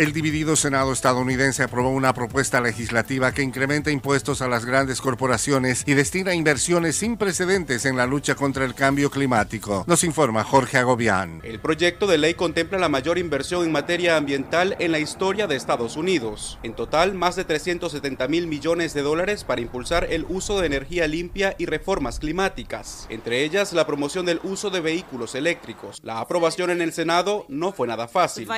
El dividido Senado estadounidense aprobó una propuesta legislativa que incrementa impuestos a las grandes corporaciones y destina inversiones sin precedentes en la lucha contra el cambio climático. Nos informa Jorge Agobián. El proyecto de ley contempla la mayor inversión en materia ambiental en la historia de Estados Unidos. En total, más de 370 mil millones de dólares para impulsar el uso de energía limpia y reformas climáticas, entre ellas la promoción del uso de vehículos eléctricos. La aprobación en el Senado no fue nada fácil.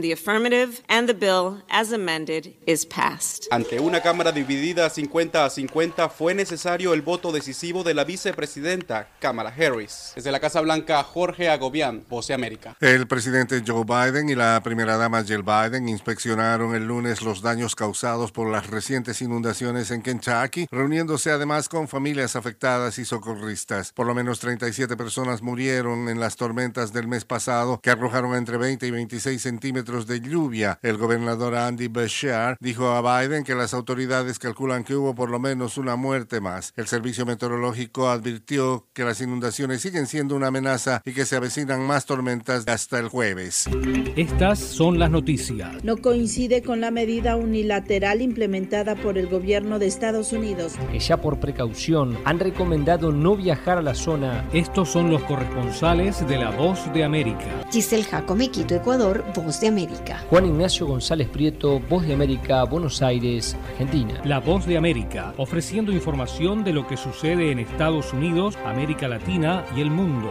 the affirmative and the bill as amended is passed. Ante una Cámara dividida 50 a 50 fue necesario el voto decisivo de la vicepresidenta Kamala Harris. Desde la Casa Blanca, Jorge Agobián, Voz de América. El presidente Joe Biden y la primera dama Jill Biden inspeccionaron el lunes los daños causados por las recientes inundaciones en Kentucky, reuniéndose además con familias afectadas y socorristas. Por lo menos 37 personas murieron en las tormentas del mes pasado que arrojaron entre 20 y 26 centímetros de lluvia. El gobernador Andy Beshear dijo a Biden que las autoridades calculan que hubo por lo menos una muerte más. El servicio meteorológico advirtió que las inundaciones siguen siendo una amenaza y que se avecinan más tormentas hasta el jueves. Estas son las noticias. No coincide con la medida unilateral implementada por el gobierno de Estados Unidos. Ya por precaución han recomendado no viajar a la zona. Estos son los corresponsales de La Voz de América. Giselle Jacome, Quito, Ecuador, Voz de América. Juan Ignacio González Prieto, Voz de América, Buenos Aires, Argentina. La Voz de América, ofreciendo información de lo que sucede en Estados Unidos, América Latina y el mundo.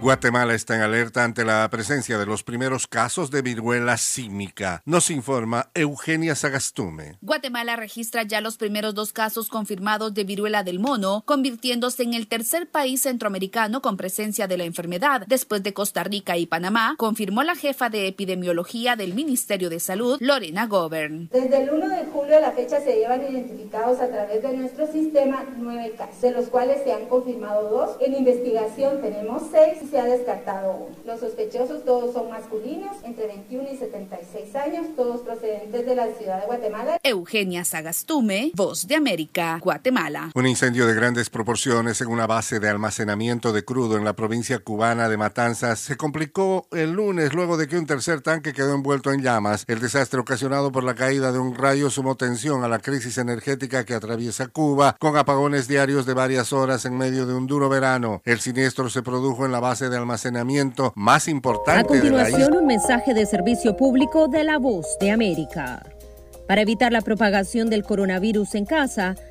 Guatemala está en alerta ante la presencia de los primeros casos de viruela símica. Nos informa Eugenia Sagastume. Guatemala registra ya los primeros dos casos confirmados de viruela del mono, convirtiéndose en el tercer país centroamericano con presencia de la enfermedad, después de Costa Rica y Panamá, confirmó la jefa de epidemiología del Ministerio de Salud, Lorena Govern. Desde el 1 de julio a la fecha se llevan identificados a través de nuestro sistema nueve casos, de los cuales se han confirmado dos. En investigación tenemos seis se ha descartado uno. Los sospechosos todos son masculinos, entre 21 y 76 años, todos procedentes de la ciudad de Guatemala. Eugenia Sagastume, Voz de América, Guatemala. Un incendio de grandes proporciones en una base de almacenamiento de crudo en la provincia cubana de Matanzas se complicó el lunes luego de que un tercer tanque quedó envuelto en llamas. El desastre ocasionado por la caída de un rayo sumó tensión a la crisis energética que atraviesa Cuba, con apagones diarios de varias horas en medio de un duro verano. El siniestro se produjo en la base de almacenamiento más importante. A continuación, un mensaje de servicio público de la voz de América. Para evitar la propagación del coronavirus en casa,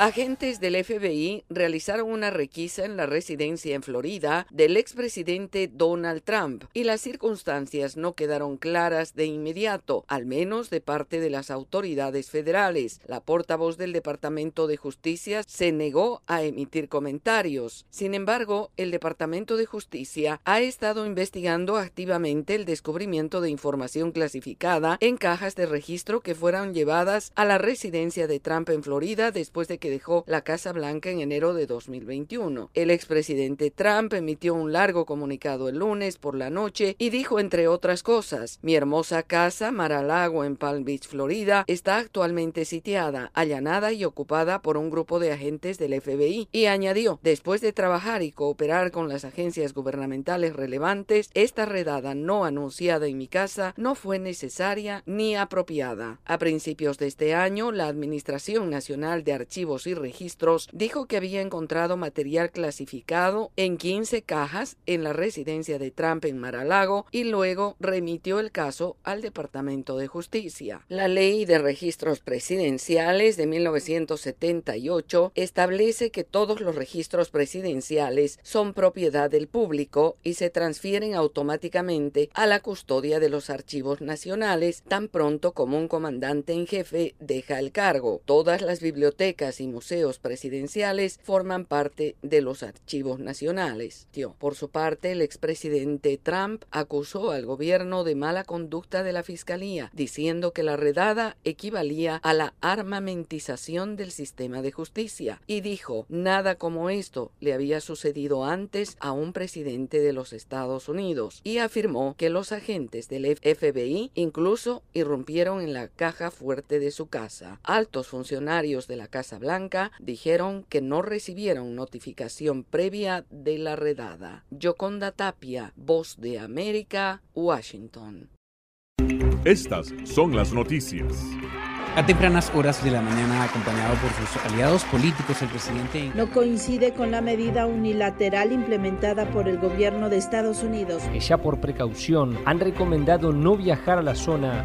Agentes del FBI realizaron una requisa en la residencia en Florida del expresidente Donald Trump y las circunstancias no quedaron claras de inmediato, al menos de parte de las autoridades federales. La portavoz del Departamento de Justicia se negó a emitir comentarios. Sin embargo, el Departamento de Justicia ha estado investigando activamente el descubrimiento de información clasificada en cajas de registro que fueron llevadas a la residencia de Trump en Florida después de que dejó la Casa Blanca en enero de 2021. El expresidente Trump emitió un largo comunicado el lunes por la noche y dijo entre otras cosas, mi hermosa casa Mar-a-Lago en Palm Beach, Florida, está actualmente sitiada, allanada y ocupada por un grupo de agentes del FBI y añadió, después de trabajar y cooperar con las agencias gubernamentales relevantes, esta redada no anunciada en mi casa no fue necesaria ni apropiada. A principios de este año, la Administración Nacional de Archivos y Registros dijo que había encontrado material clasificado en 15 cajas en la residencia de Trump en Mar-a-Lago y luego remitió el caso al Departamento de Justicia. La Ley de Registros Presidenciales de 1978 establece que todos los registros presidenciales son propiedad del público y se transfieren automáticamente a la custodia de los archivos nacionales tan pronto como un comandante en jefe deja el cargo. Todas las bibliotecas y museos presidenciales forman parte de los archivos nacionales. Por su parte, el expresidente Trump acusó al gobierno de mala conducta de la fiscalía, diciendo que la redada equivalía a la armamentización del sistema de justicia y dijo nada como esto le había sucedido antes a un presidente de los Estados Unidos y afirmó que los agentes del FBI incluso irrumpieron en la caja fuerte de su casa. Altos funcionarios de la Casa Blanca dijeron que no recibieron notificación previa de la redada. Yoconda Tapia, Voz de América, Washington. Estas son las noticias. A tempranas horas de la mañana, acompañado por sus aliados políticos, el presidente No coincide con la medida unilateral implementada por el gobierno de Estados Unidos. que ya por precaución han recomendado no viajar a la zona.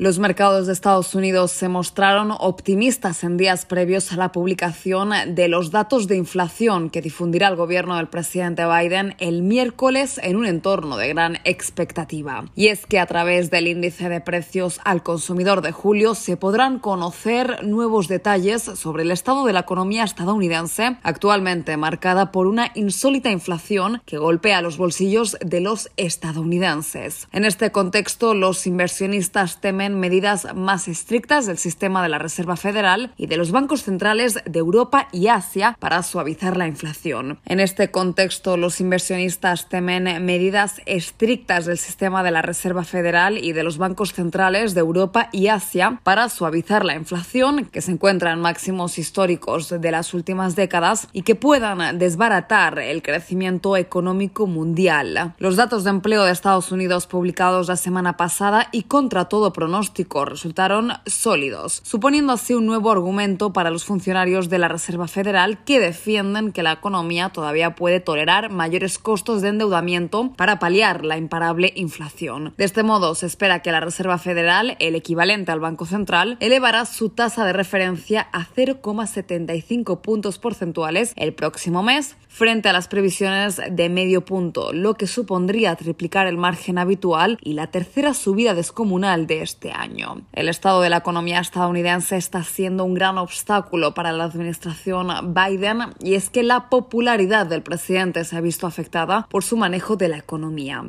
Los mercados de Estados Unidos se mostraron optimistas en días previos a la publicación de los datos de inflación que difundirá el gobierno del presidente Biden el miércoles en un entorno de gran expectativa. Y es que a través del índice de precios al consumidor de julio se podrán conocer nuevos detalles sobre el estado de la economía estadounidense, actualmente marcada por una insólita inflación que golpea los bolsillos de los estadounidenses. En este contexto, los inversionistas temen medidas más estrictas del sistema de la Reserva Federal y de los bancos centrales de Europa y Asia para suavizar la inflación. En este contexto, los inversionistas temen medidas estrictas del sistema de la Reserva Federal y de los bancos centrales de Europa y Asia para suavizar la inflación, que se encuentra en máximos históricos de las últimas décadas y que puedan desbaratar el crecimiento económico mundial. Los datos de empleo de Estados Unidos publicados la semana pasada y contra todo pronóstico resultaron sólidos, suponiendo así un nuevo argumento para los funcionarios de la Reserva Federal que defienden que la economía todavía puede tolerar mayores costos de endeudamiento para paliar la imparable inflación. De este modo, se espera que la Reserva Federal, el equivalente al Banco Central, elevará su tasa de referencia a 0,75 puntos porcentuales el próximo mes, frente a las previsiones de medio punto, lo que supondría triplicar el margen habitual y la tercera subida descomunal de este año. El estado de la economía estadounidense está siendo un gran obstáculo para la administración Biden y es que la popularidad del presidente se ha visto afectada por su manejo de la economía.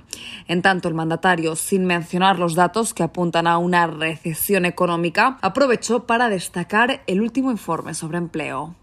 En tanto, el mandatario, sin mencionar los datos que apuntan a una recesión económica, aprovechó para destacar el último informe sobre empleo.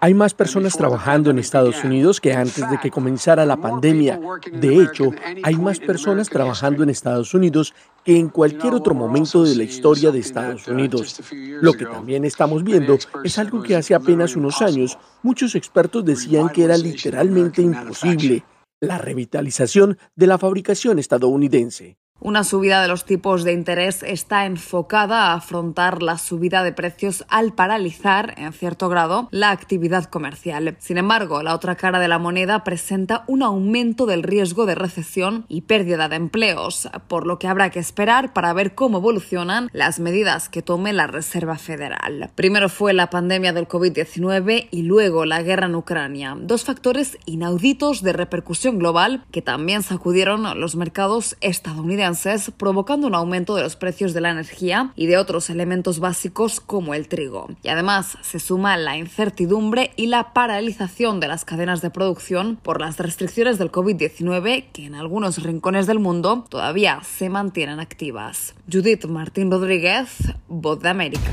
Hay más personas trabajando en Estados Unidos que antes de que comenzara la pandemia. De hecho, hay más personas trabajando en Estados Unidos que en cualquier otro momento de la historia de Estados Unidos. Lo que también estamos viendo es algo que hace apenas unos años muchos expertos decían que era literalmente imposible, la revitalización de la fabricación estadounidense. Una subida de los tipos de interés está enfocada a afrontar la subida de precios al paralizar, en cierto grado, la actividad comercial. Sin embargo, la otra cara de la moneda presenta un aumento del riesgo de recesión y pérdida de empleos, por lo que habrá que esperar para ver cómo evolucionan las medidas que tome la Reserva Federal. Primero fue la pandemia del COVID-19 y luego la guerra en Ucrania, dos factores inauditos de repercusión global que también sacudieron los mercados estadounidenses provocando un aumento de los precios de la energía y de otros elementos básicos como el trigo. Y además se suma la incertidumbre y la paralización de las cadenas de producción por las restricciones del COVID-19 que en algunos rincones del mundo todavía se mantienen activas. Judith Martín Rodríguez, Voz de América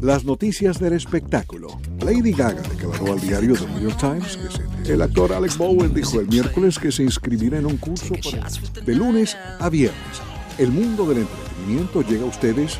Las noticias del espectáculo. Lady Gaga declaró al diario The New York Times que se, el actor Alex Bowen dijo el miércoles que se inscribirá en un curso para, de lunes a viernes. El mundo del entretenimiento llega a ustedes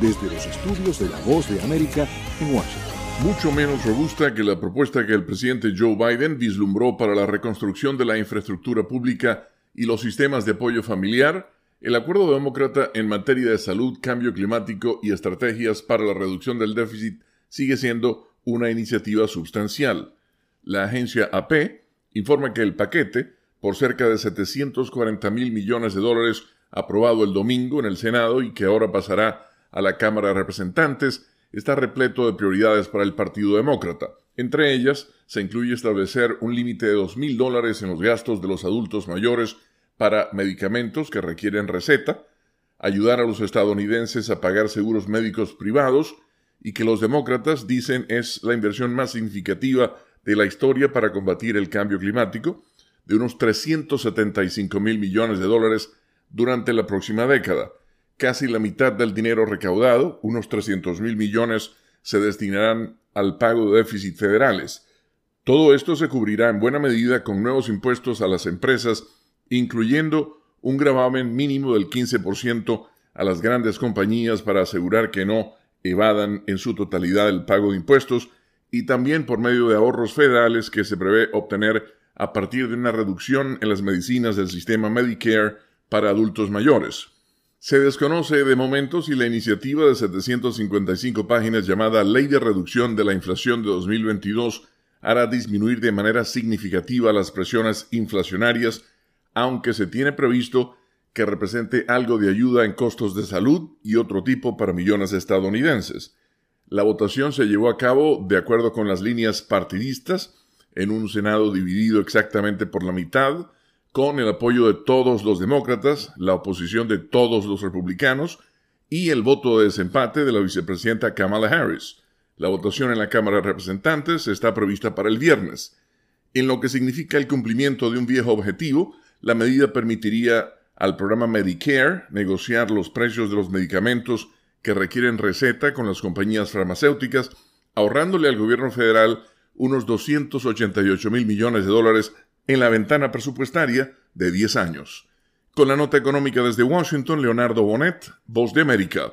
desde los estudios de La Voz de América en Washington. Mucho menos robusta que la propuesta que el presidente Joe Biden vislumbró para la reconstrucción de la infraestructura pública y los sistemas de apoyo familiar, el acuerdo demócrata en materia de salud, cambio climático y estrategias para la reducción del déficit sigue siendo una iniciativa sustancial. La agencia AP informa que el paquete, por cerca de 740 mil millones de dólares aprobado el domingo en el Senado y que ahora pasará a la Cámara de Representantes, está repleto de prioridades para el Partido Demócrata. Entre ellas, se incluye establecer un límite de dos mil dólares en los gastos de los adultos mayores para medicamentos que requieren receta, ayudar a los estadounidenses a pagar seguros médicos privados y que los demócratas dicen es la inversión más significativa de la historia para combatir el cambio climático, de unos 375 mil millones de dólares durante la próxima década. Casi la mitad del dinero recaudado, unos 300 mil millones, se destinarán al pago de déficit federales. Todo esto se cubrirá en buena medida con nuevos impuestos a las empresas incluyendo un gravamen mínimo del 15% a las grandes compañías para asegurar que no evadan en su totalidad el pago de impuestos y también por medio de ahorros federales que se prevé obtener a partir de una reducción en las medicinas del sistema Medicare para adultos mayores. Se desconoce de momento si la iniciativa de 755 páginas llamada Ley de Reducción de la Inflación de 2022 hará disminuir de manera significativa las presiones inflacionarias aunque se tiene previsto que represente algo de ayuda en costos de salud y otro tipo para millones de estadounidenses. La votación se llevó a cabo de acuerdo con las líneas partidistas, en un Senado dividido exactamente por la mitad, con el apoyo de todos los demócratas, la oposición de todos los republicanos y el voto de desempate de la vicepresidenta Kamala Harris. La votación en la Cámara de Representantes está prevista para el viernes. En lo que significa el cumplimiento de un viejo objetivo, la medida permitiría al programa Medicare negociar los precios de los medicamentos que requieren receta con las compañías farmacéuticas, ahorrándole al gobierno federal unos 288 mil millones de dólares en la ventana presupuestaria de 10 años. Con la nota económica desde Washington, Leonardo Bonet, Voz de América.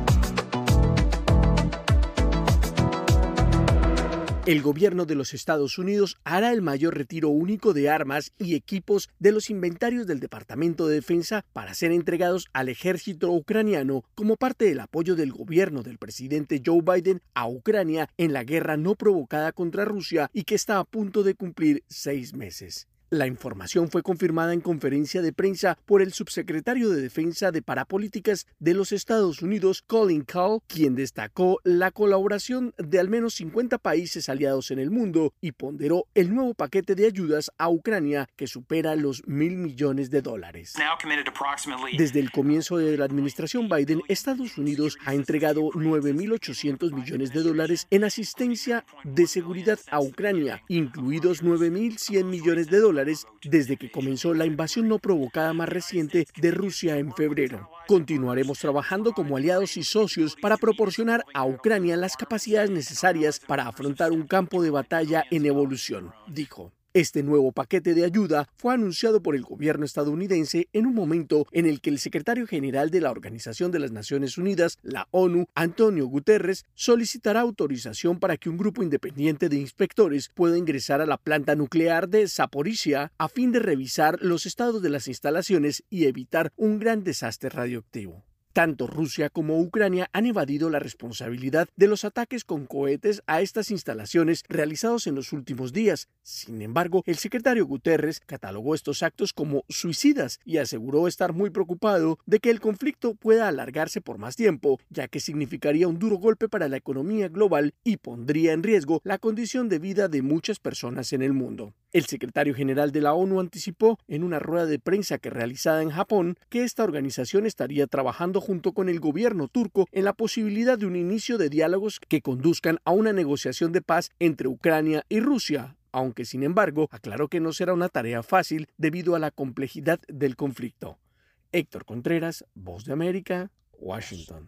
El gobierno de los Estados Unidos hará el mayor retiro único de armas y equipos de los inventarios del Departamento de Defensa para ser entregados al ejército ucraniano como parte del apoyo del gobierno del presidente Joe Biden a Ucrania en la guerra no provocada contra Rusia y que está a punto de cumplir seis meses. La información fue confirmada en conferencia de prensa por el subsecretario de Defensa de Parapolíticas de los Estados Unidos, Colin Call, quien destacó la colaboración de al menos 50 países aliados en el mundo y ponderó el nuevo paquete de ayudas a Ucrania que supera los mil millones de dólares. Desde el comienzo de la administración Biden, Estados Unidos ha entregado 9.800 millones de dólares en asistencia de seguridad a Ucrania, incluidos 9.100 millones de dólares desde que comenzó la invasión no provocada más reciente de Rusia en febrero. Continuaremos trabajando como aliados y socios para proporcionar a Ucrania las capacidades necesarias para afrontar un campo de batalla en evolución, dijo. Este nuevo paquete de ayuda fue anunciado por el gobierno estadounidense en un momento en el que el secretario general de la Organización de las Naciones Unidas, la ONU, Antonio Guterres, solicitará autorización para que un grupo independiente de inspectores pueda ingresar a la planta nuclear de Zaporizhia a fin de revisar los estados de las instalaciones y evitar un gran desastre radioactivo. Tanto Rusia como Ucrania han evadido la responsabilidad de los ataques con cohetes a estas instalaciones realizados en los últimos días. Sin embargo, el secretario Guterres catalogó estos actos como suicidas y aseguró estar muy preocupado de que el conflicto pueda alargarse por más tiempo, ya que significaría un duro golpe para la economía global y pondría en riesgo la condición de vida de muchas personas en el mundo. El secretario general de la ONU anticipó en una rueda de prensa que realizada en Japón que esta organización estaría trabajando junto con el gobierno turco en la posibilidad de un inicio de diálogos que conduzcan a una negociación de paz entre Ucrania y Rusia, aunque sin embargo aclaró que no será una tarea fácil debido a la complejidad del conflicto. Héctor Contreras, Voz de América, Washington.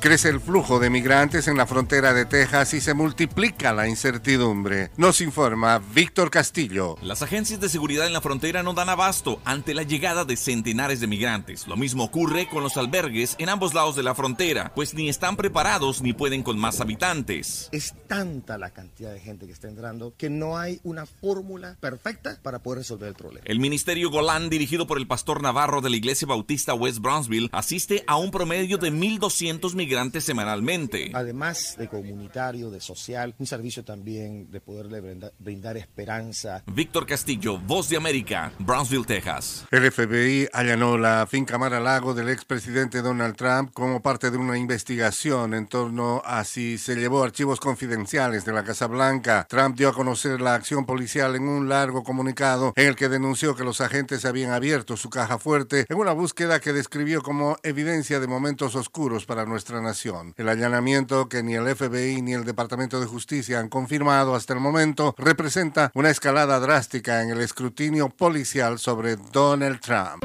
Crece el flujo de migrantes en la frontera de Texas y se multiplica la incertidumbre. Nos informa Víctor Castillo. Las agencias de seguridad en la frontera no dan abasto ante la llegada de centenares de migrantes. Lo mismo ocurre con los albergues en ambos lados de la frontera, pues ni están preparados ni pueden con más habitantes. Es tanta la cantidad de gente que está entrando que no hay una fórmula perfecta para poder resolver el problema. El Ministerio Golán, dirigido por el pastor Navarro de la Iglesia Bautista West Brownsville, asiste a un promedio de 1.200 migrantes semanalmente. Además de comunitario, de social, un servicio también de poderle brindar, brindar esperanza. Víctor Castillo, Voz de América, Brownsville, Texas. El FBI allanó la finca Mar a Lago del expresidente Donald Trump como parte de una investigación en torno a si se llevó archivos confidenciales de la Casa Blanca. Trump dio a conocer la acción policial en un largo comunicado en el que denunció que los agentes habían abierto su caja fuerte en una búsqueda que describió como evidencia de momentos oscuros para nuestra nación. El allanamiento que ni el FBI ni el Departamento de Justicia han confirmado hasta el momento representa una escalada drástica en el escrutinio policial sobre Donald Trump.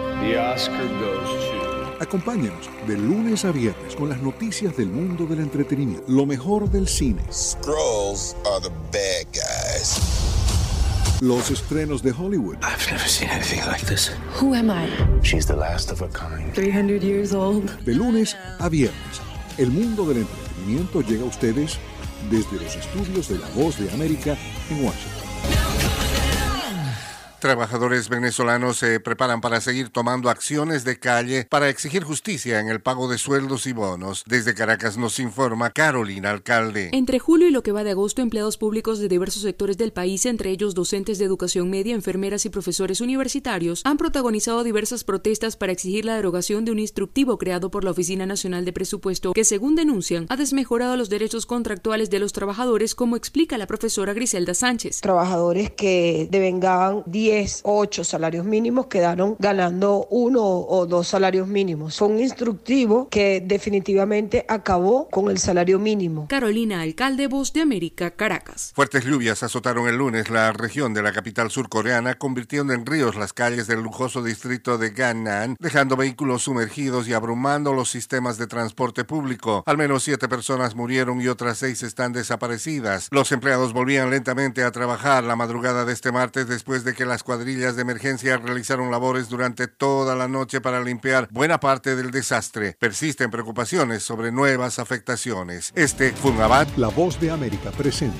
Acompáñenos de lunes a viernes con las noticias del mundo del entretenimiento, lo mejor del cine. Scrolls are the bad guys. Los estrenos de Hollywood. I've never seen anything like this. Who am I? She's the last of her kind. 300 years old. De lunes a viernes, el mundo del entretenimiento llega a ustedes desde los estudios de La Voz de América en Washington. Trabajadores venezolanos se preparan para seguir tomando acciones de calle para exigir justicia en el pago de sueldos y bonos. Desde Caracas nos informa Carolina Alcalde. Entre julio y lo que va de agosto, empleados públicos de diversos sectores del país, entre ellos docentes de educación media, enfermeras y profesores universitarios, han protagonizado diversas protestas para exigir la derogación de un instructivo creado por la Oficina Nacional de Presupuesto que, según denuncian, ha desmejorado los derechos contractuales de los trabajadores, como explica la profesora Griselda Sánchez. Trabajadores que devengaban 10 o 8 salarios mínimos quedaron ganando uno o dos salarios mínimos. Fue un instructivo que definitivamente acabó con el salario mínimo. Carolina Alcalde, Voz de América, Caracas. Fuertes lluvias azotaron el lunes la región de la capital surcoreana, convirtiendo en ríos las calles del lujoso distrito de Gangnam, dejando vehículos sumergidos y abrumando los sistemas de transporte público. Al menos siete personas murieron y otras seis están desaparecidas. Los empleados volvían lentamente a trabajar la madrugada de este martes después de que las cuadrillas de emergencia realizaron labores durante toda la noche para limpiar buena parte del desastre. Persisten preocupaciones sobre nuevas afectaciones. Este fue un abad. La Voz de América presenta.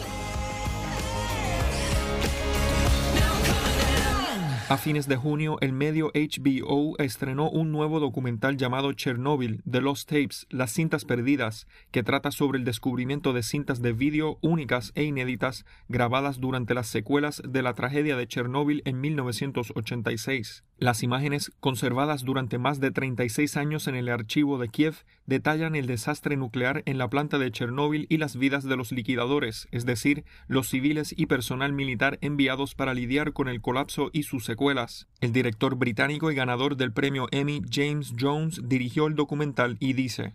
A fines de junio, el medio HBO estrenó un nuevo documental llamado Chernobyl, The Lost Tapes, Las cintas perdidas, que trata sobre el descubrimiento de cintas de vídeo únicas e inéditas grabadas durante las secuelas de la tragedia de Chernobyl en 1986. Las imágenes, conservadas durante más de 36 años en el archivo de Kiev, detallan el desastre nuclear en la planta de Chernóbil y las vidas de los liquidadores, es decir, los civiles y personal militar enviados para lidiar con el colapso y sus secuelas. El director británico y ganador del premio Emmy, James Jones, dirigió el documental y dice: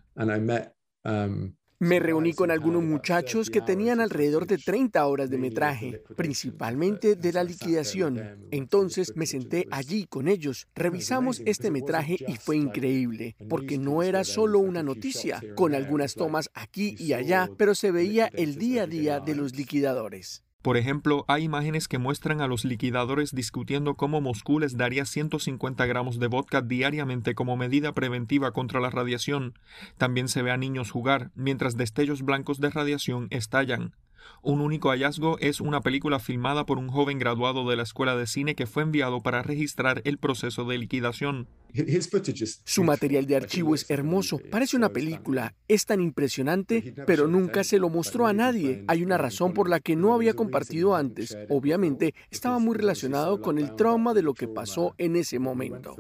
me reuní con algunos muchachos que tenían alrededor de 30 horas de metraje, principalmente de la liquidación. Entonces me senté allí con ellos, revisamos este metraje y fue increíble, porque no era solo una noticia, con algunas tomas aquí y allá, pero se veía el día a día de los liquidadores. Por ejemplo, hay imágenes que muestran a los liquidadores discutiendo cómo Moscú les daría 150 gramos de vodka diariamente como medida preventiva contra la radiación. También se ve a niños jugar, mientras destellos blancos de radiación estallan. Un único hallazgo es una película filmada por un joven graduado de la escuela de cine que fue enviado para registrar el proceso de liquidación. Su material de archivo es hermoso, parece una película, es tan impresionante, pero nunca se lo mostró a nadie. Hay una razón por la que no había compartido antes. Obviamente, estaba muy relacionado con el trauma de lo que pasó en ese momento.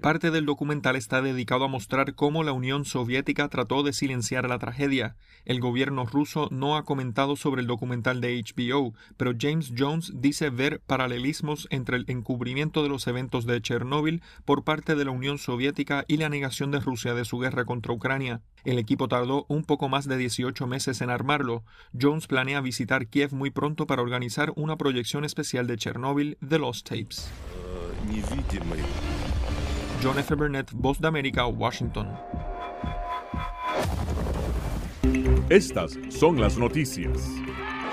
Parte del documental está dedicado a mostrar cómo la Unión Soviética trató de silenciar la tragedia. El gobierno ruso no ha comentado sobre el documental de HBO, pero James Jones dice ver paralelismos entre el encubrimiento de los eventos de Chernóbil por parte de la Unión Soviética y la negación de Rusia de su guerra contra Ucrania. El equipo tardó un poco más de 18 meses en armarlo. Jones planea visitar Kiev muy pronto para organizar una proyección especial de Chernóbil The Lost Tapes. John F. Burnett, Voz de América, Washington. Estas son las noticias.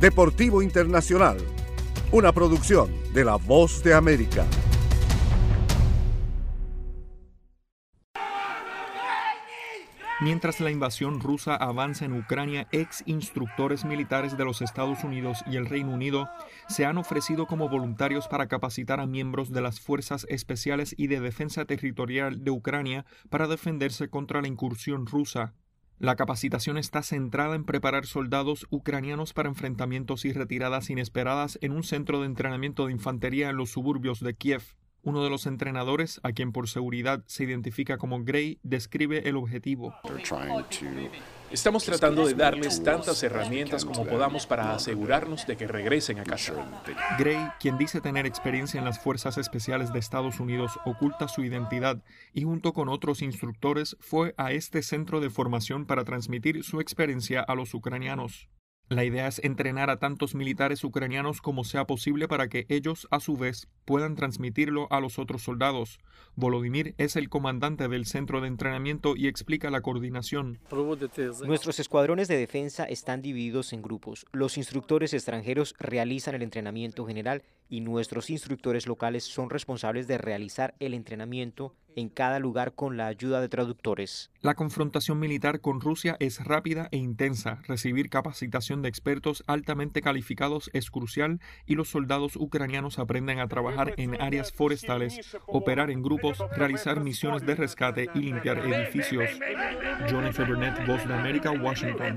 Deportivo Internacional, una producción de La Voz de América. Mientras la invasión rusa avanza en Ucrania, ex instructores militares de los Estados Unidos y el Reino Unido se han ofrecido como voluntarios para capacitar a miembros de las Fuerzas Especiales y de Defensa Territorial de Ucrania para defenderse contra la incursión rusa. La capacitación está centrada en preparar soldados ucranianos para enfrentamientos y retiradas inesperadas en un centro de entrenamiento de infantería en los suburbios de Kiev. Uno de los entrenadores, a quien por seguridad se identifica como Gray, describe el objetivo. Estamos tratando de darles tantas herramientas como podamos para asegurarnos de que regresen a casa. Gray, quien dice tener experiencia en las Fuerzas Especiales de Estados Unidos, oculta su identidad y junto con otros instructores fue a este centro de formación para transmitir su experiencia a los ucranianos. La idea es entrenar a tantos militares ucranianos como sea posible para que ellos, a su vez, puedan transmitirlo a los otros soldados. Volodymyr es el comandante del centro de entrenamiento y explica la coordinación. Nuestros escuadrones de defensa están divididos en grupos. Los instructores extranjeros realizan el entrenamiento general y nuestros instructores locales son responsables de realizar el entrenamiento en cada lugar con la ayuda de traductores. La confrontación militar con Rusia es rápida e intensa. Recibir capacitación de expertos altamente calificados es crucial y los soldados ucranianos aprenden a trabajar en áreas forestales, operar en grupos, realizar misiones de rescate y limpiar edificios. Johnny Burnett, Voz de América, Washington.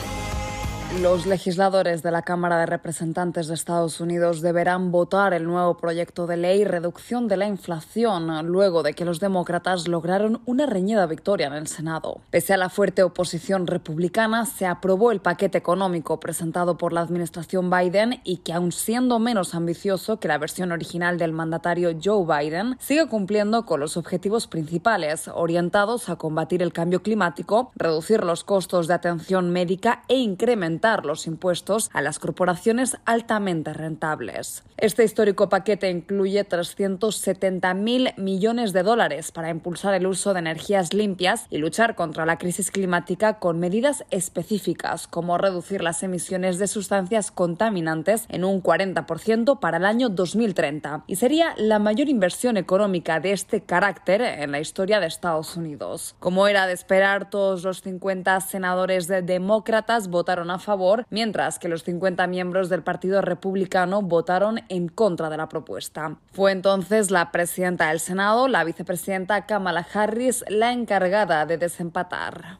Los legisladores de la Cámara de Representantes de Estados Unidos deberán votar el nuevo proyecto de ley reducción de la inflación luego de que los demócratas lograron una reñida victoria en el Senado. Pese a la fuerte oposición republicana, se aprobó el paquete económico presentado por la administración Biden y que, aun siendo menos ambicioso que la versión original del mandatario Joe Biden, sigue cumpliendo con los objetivos principales orientados a combatir el cambio climático, reducir los costos de atención médica e incrementar los impuestos a las corporaciones altamente rentables. Este histórico paquete incluye 370 mil millones de dólares para impulsar el uso de energías limpias y luchar contra la crisis climática con medidas específicas como reducir las emisiones de sustancias contaminantes en un 40% para el año 2030 y sería la mayor inversión económica de este carácter en la historia de Estados Unidos. Como era de esperar, todos los 50 senadores de demócratas votaron a favor, mientras que los 50 miembros del Partido Republicano votaron en contra de la propuesta. Fue entonces la presidenta del Senado, la vicepresidenta Kamala Harris, la encargada de desempatar.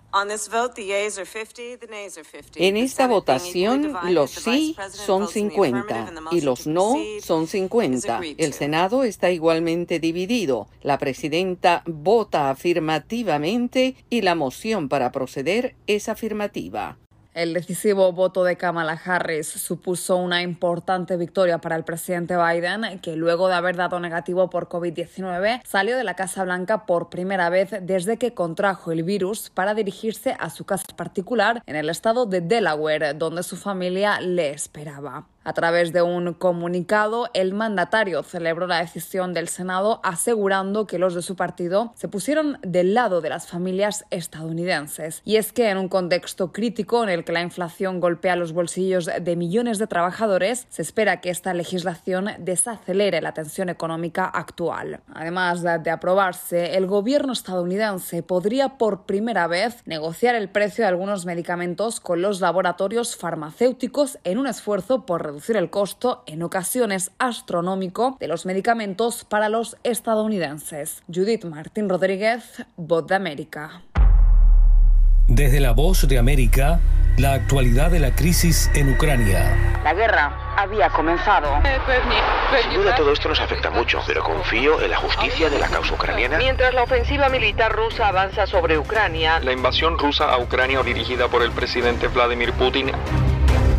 En esta votación, los sí son 50 y los no son 50. El Senado está igualmente dividido. La presidenta vota afirmativamente y la moción para proceder es afirmativa. El decisivo voto de Kamala Harris supuso una importante victoria para el presidente Biden, que luego de haber dado negativo por COVID-19 salió de la Casa Blanca por primera vez desde que contrajo el virus para dirigirse a su casa particular en el estado de Delaware, donde su familia le esperaba. A través de un comunicado, el mandatario celebró la decisión del Senado asegurando que los de su partido se pusieron del lado de las familias estadounidenses. Y es que en un contexto crítico en el que la inflación golpea los bolsillos de millones de trabajadores, se espera que esta legislación desacelere la tensión económica actual. Además de aprobarse, el gobierno estadounidense podría por primera vez negociar el precio de algunos medicamentos con los laboratorios farmacéuticos en un esfuerzo por reducir el costo, en ocasiones astronómico, de los medicamentos para los estadounidenses. Judith Martín Rodríguez, Voz de América. Desde la Voz de América, la actualidad de la crisis en Ucrania. La guerra había comenzado. Sin duda todo esto nos afecta mucho, pero confío en la justicia de la causa ucraniana. Mientras la ofensiva militar rusa avanza sobre Ucrania, la invasión rusa a Ucrania dirigida por el presidente Vladimir Putin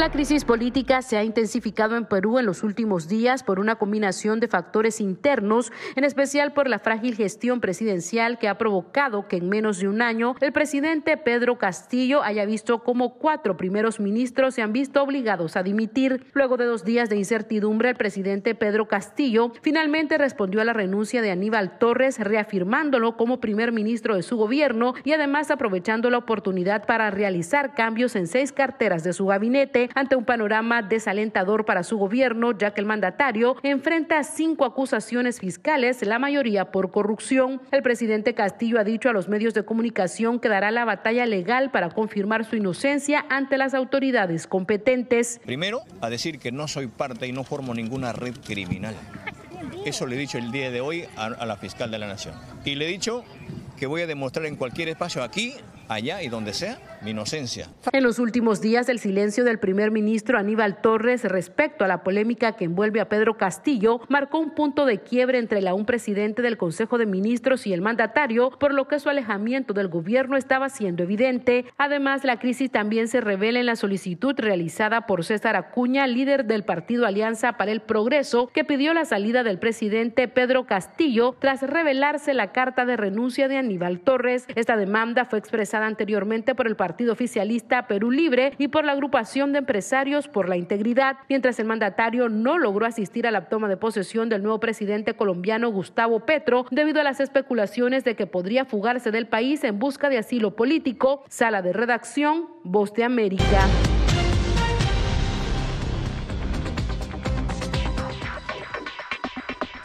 La crisis política se ha intensificado en Perú en los últimos días por una combinación de factores internos, en especial por la frágil gestión presidencial que ha provocado que en menos de un año el presidente Pedro Castillo haya visto como cuatro primeros ministros se han visto obligados a dimitir. Luego de dos días de incertidumbre, el presidente Pedro Castillo finalmente respondió a la renuncia de Aníbal Torres, reafirmándolo como primer ministro de su gobierno y además aprovechando la oportunidad para realizar cambios en seis carteras de su gabinete ante un panorama desalentador para su gobierno, ya que el mandatario enfrenta cinco acusaciones fiscales, la mayoría por corrupción. El presidente Castillo ha dicho a los medios de comunicación que dará la batalla legal para confirmar su inocencia ante las autoridades competentes. Primero, a decir que no soy parte y no formo ninguna red criminal. Eso le he dicho el día de hoy a, a la fiscal de la Nación. Y le he dicho que voy a demostrar en cualquier espacio aquí allá y donde sea inocencia. En los últimos días, el silencio del primer ministro Aníbal Torres respecto a la polémica que envuelve a Pedro Castillo marcó un punto de quiebre entre la un presidente del Consejo de Ministros y el mandatario, por lo que su alejamiento del gobierno estaba siendo evidente. Además, la crisis también se revela en la solicitud realizada por César Acuña, líder del partido Alianza para el Progreso, que pidió la salida del presidente Pedro Castillo tras revelarse la carta de renuncia de Aníbal Torres. Esta demanda fue expresada anteriormente por el partido oficialista Perú Libre y por la agrupación de empresarios por la integridad, mientras el mandatario no logró asistir a la toma de posesión del nuevo presidente colombiano Gustavo Petro debido a las especulaciones de que podría fugarse del país en busca de asilo político. Sala de redacción, Voz de América.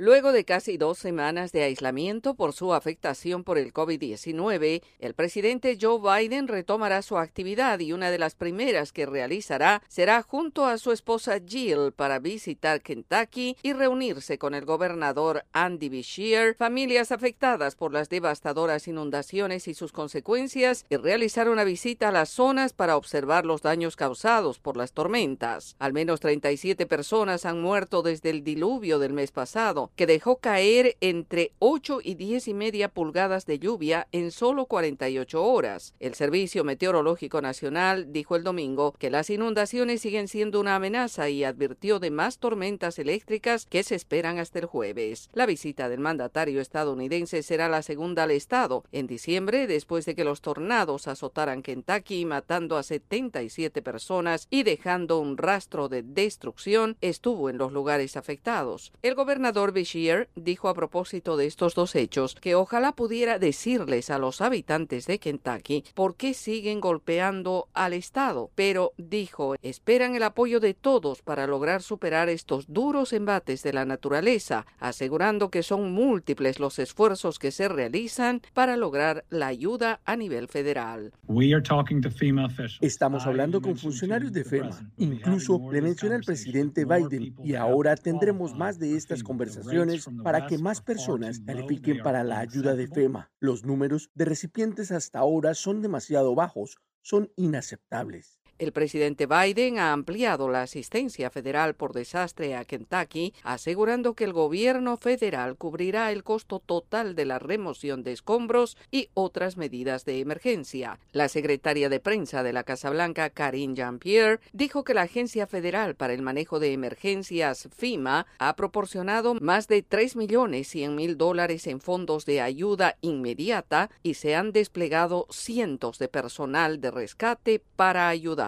Luego de casi dos semanas de aislamiento por su afectación por el COVID-19, el presidente Joe Biden retomará su actividad y una de las primeras que realizará será junto a su esposa Jill para visitar Kentucky y reunirse con el gobernador Andy Beshear, familias afectadas por las devastadoras inundaciones y sus consecuencias, y realizar una visita a las zonas para observar los daños causados por las tormentas. Al menos 37 personas han muerto desde el diluvio del mes pasado que dejó caer entre 8 y 10 y media pulgadas de lluvia en solo 48 horas. El Servicio Meteorológico Nacional dijo el domingo que las inundaciones siguen siendo una amenaza y advirtió de más tormentas eléctricas que se esperan hasta el jueves. La visita del mandatario estadounidense será la segunda al estado en diciembre después de que los tornados azotaran Kentucky matando a 77 personas y dejando un rastro de destrucción estuvo en los lugares afectados. El gobernador Beshear dijo a propósito de estos dos hechos que ojalá pudiera decirles a los habitantes de Kentucky por qué siguen golpeando al Estado, pero dijo esperan el apoyo de todos para lograr superar estos duros embates de la naturaleza, asegurando que son múltiples los esfuerzos que se realizan para lograr la ayuda a nivel federal. Estamos hablando con funcionarios de FEMA. Incluso le menciona al presidente Biden y ahora tendremos más de estas conversaciones para que más personas califiquen para la ayuda de FEMA. Los números de recipientes hasta ahora son demasiado bajos, son inaceptables. El presidente Biden ha ampliado la asistencia federal por desastre a Kentucky, asegurando que el gobierno federal cubrirá el costo total de la remoción de escombros y otras medidas de emergencia. La secretaria de prensa de la Casa Blanca, Karine Jean-Pierre, dijo que la Agencia Federal para el Manejo de Emergencias, FIMA, ha proporcionado más de 3 millones 100 mil dólares en fondos de ayuda inmediata y se han desplegado cientos de personal de rescate para ayudar.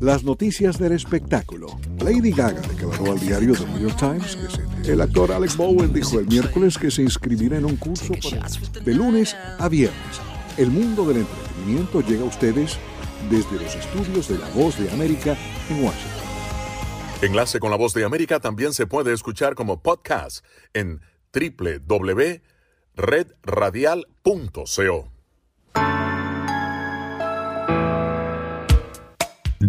Las noticias del espectáculo. Lady Gaga declaró al diario The New York Times que se- el actor Alex Bowen dijo el miércoles que se inscribirá en un curso para- de lunes a viernes. El mundo del entretenimiento llega a ustedes desde los estudios de La Voz de América en Washington. Enlace con la voz de América también se puede escuchar como podcast en www.redradial.co.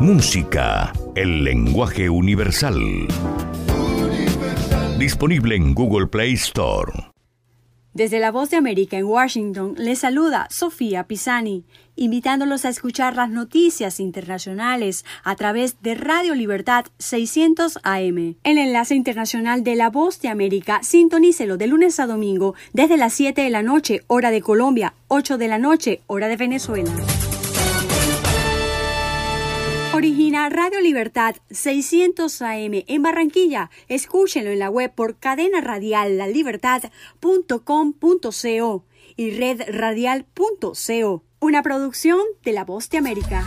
Música, el lenguaje universal. Disponible en Google Play Store. Desde la Voz de América en Washington les saluda Sofía Pisani, invitándolos a escuchar las noticias internacionales a través de Radio Libertad 600 AM. El enlace internacional de la Voz de América, sintonícelo de lunes a domingo desde las 7 de la noche, hora de Colombia, 8 de la noche, hora de Venezuela. Origina Radio Libertad 600 AM en Barranquilla. Escúchenlo en la web por cadena radial lalibertad.com.co y redradial.co. Una producción de La Voz de América.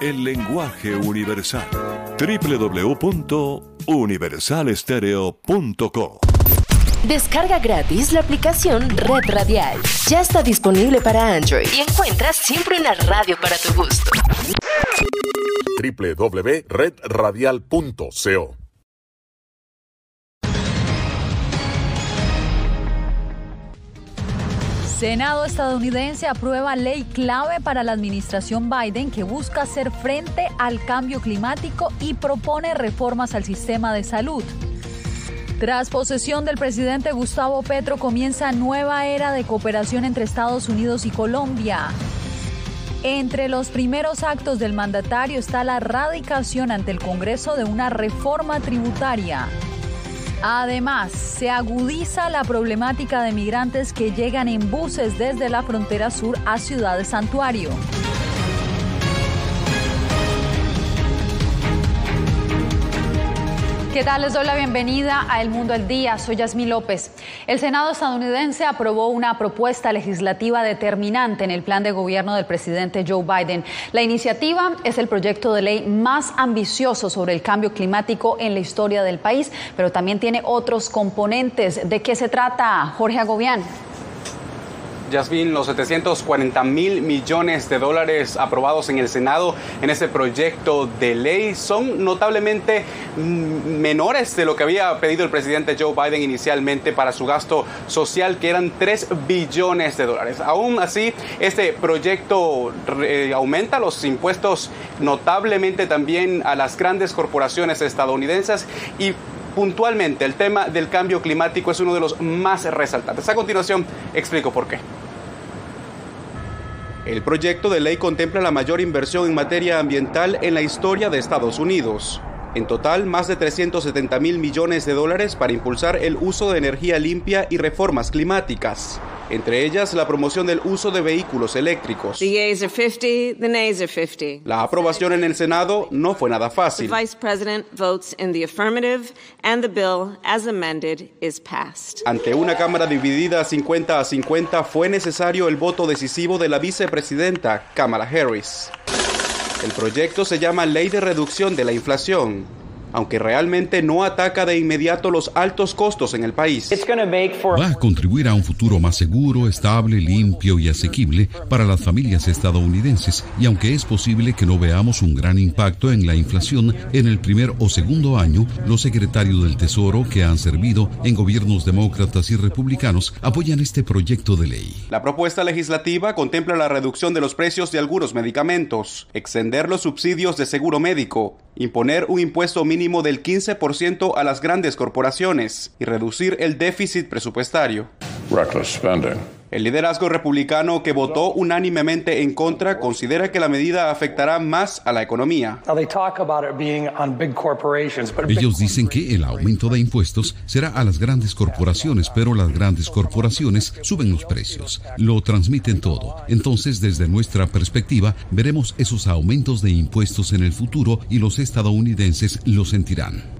el lenguaje universal. www.universalestereo.co Descarga gratis la aplicación Red Radial. Ya está disponible para Android y encuentras siempre una radio para tu gusto. www.redradial.co Senado estadounidense aprueba ley clave para la administración Biden que busca hacer frente al cambio climático y propone reformas al sistema de salud. Tras posesión del presidente Gustavo Petro comienza nueva era de cooperación entre Estados Unidos y Colombia. Entre los primeros actos del mandatario está la radicación ante el Congreso de una reforma tributaria. Además, se agudiza la problemática de migrantes que llegan en buses desde la frontera sur a Ciudad de Santuario. ¿Qué tal? Les doy la bienvenida a El Mundo al Día. Soy Yasmí López. El Senado estadounidense aprobó una propuesta legislativa determinante en el plan de gobierno del presidente Joe Biden. La iniciativa es el proyecto de ley más ambicioso sobre el cambio climático en la historia del país, pero también tiene otros componentes. ¿De qué se trata, Jorge Agobián? Yasmin, los 740 mil millones de dólares aprobados en el Senado en ese proyecto de ley son notablemente menores de lo que había pedido el presidente Joe Biden inicialmente para su gasto social, que eran 3 billones de dólares. Aún así, este proyecto eh, aumenta los impuestos notablemente también a las grandes corporaciones estadounidenses y puntualmente el tema del cambio climático es uno de los más resaltantes. A continuación explico por qué. El proyecto de ley contempla la mayor inversión en materia ambiental en la historia de Estados Unidos. En total, más de 370 mil millones de dólares para impulsar el uso de energía limpia y reformas climáticas, entre ellas la promoción del uso de vehículos eléctricos. La aprobación en el Senado no fue nada fácil. Ante una Cámara dividida 50 a 50 fue necesario el voto decisivo de la vicepresidenta Kamala Harris. El proyecto se llama Ley de Reducción de la Inflación, aunque realmente no ataca de inmediato los altos costos en el país. Va a contribuir a un futuro más seguro, estable, limpio y asequible para las familias estadounidenses y aunque es posible que no veamos un gran impacto en la inflación en el primer o segundo año, los secretarios del Tesoro que han servido en gobiernos demócratas y republicanos apoyan este proyecto de ley. La propuesta legislativa contempla la reducción de los precios de algunos medicamentos, extender los subsidios de seguro médico, imponer un impuesto mínimo del 15% a las grandes corporaciones y reducir el déficit presupuestario. El liderazgo republicano que votó unánimemente en contra considera que la medida afectará más a la economía. Ellos dicen que el aumento de impuestos será a las grandes corporaciones, pero las grandes corporaciones suben los precios, lo transmiten todo. Entonces, desde nuestra perspectiva, veremos esos aumentos de impuestos en el futuro y los estadounidenses lo sentirán.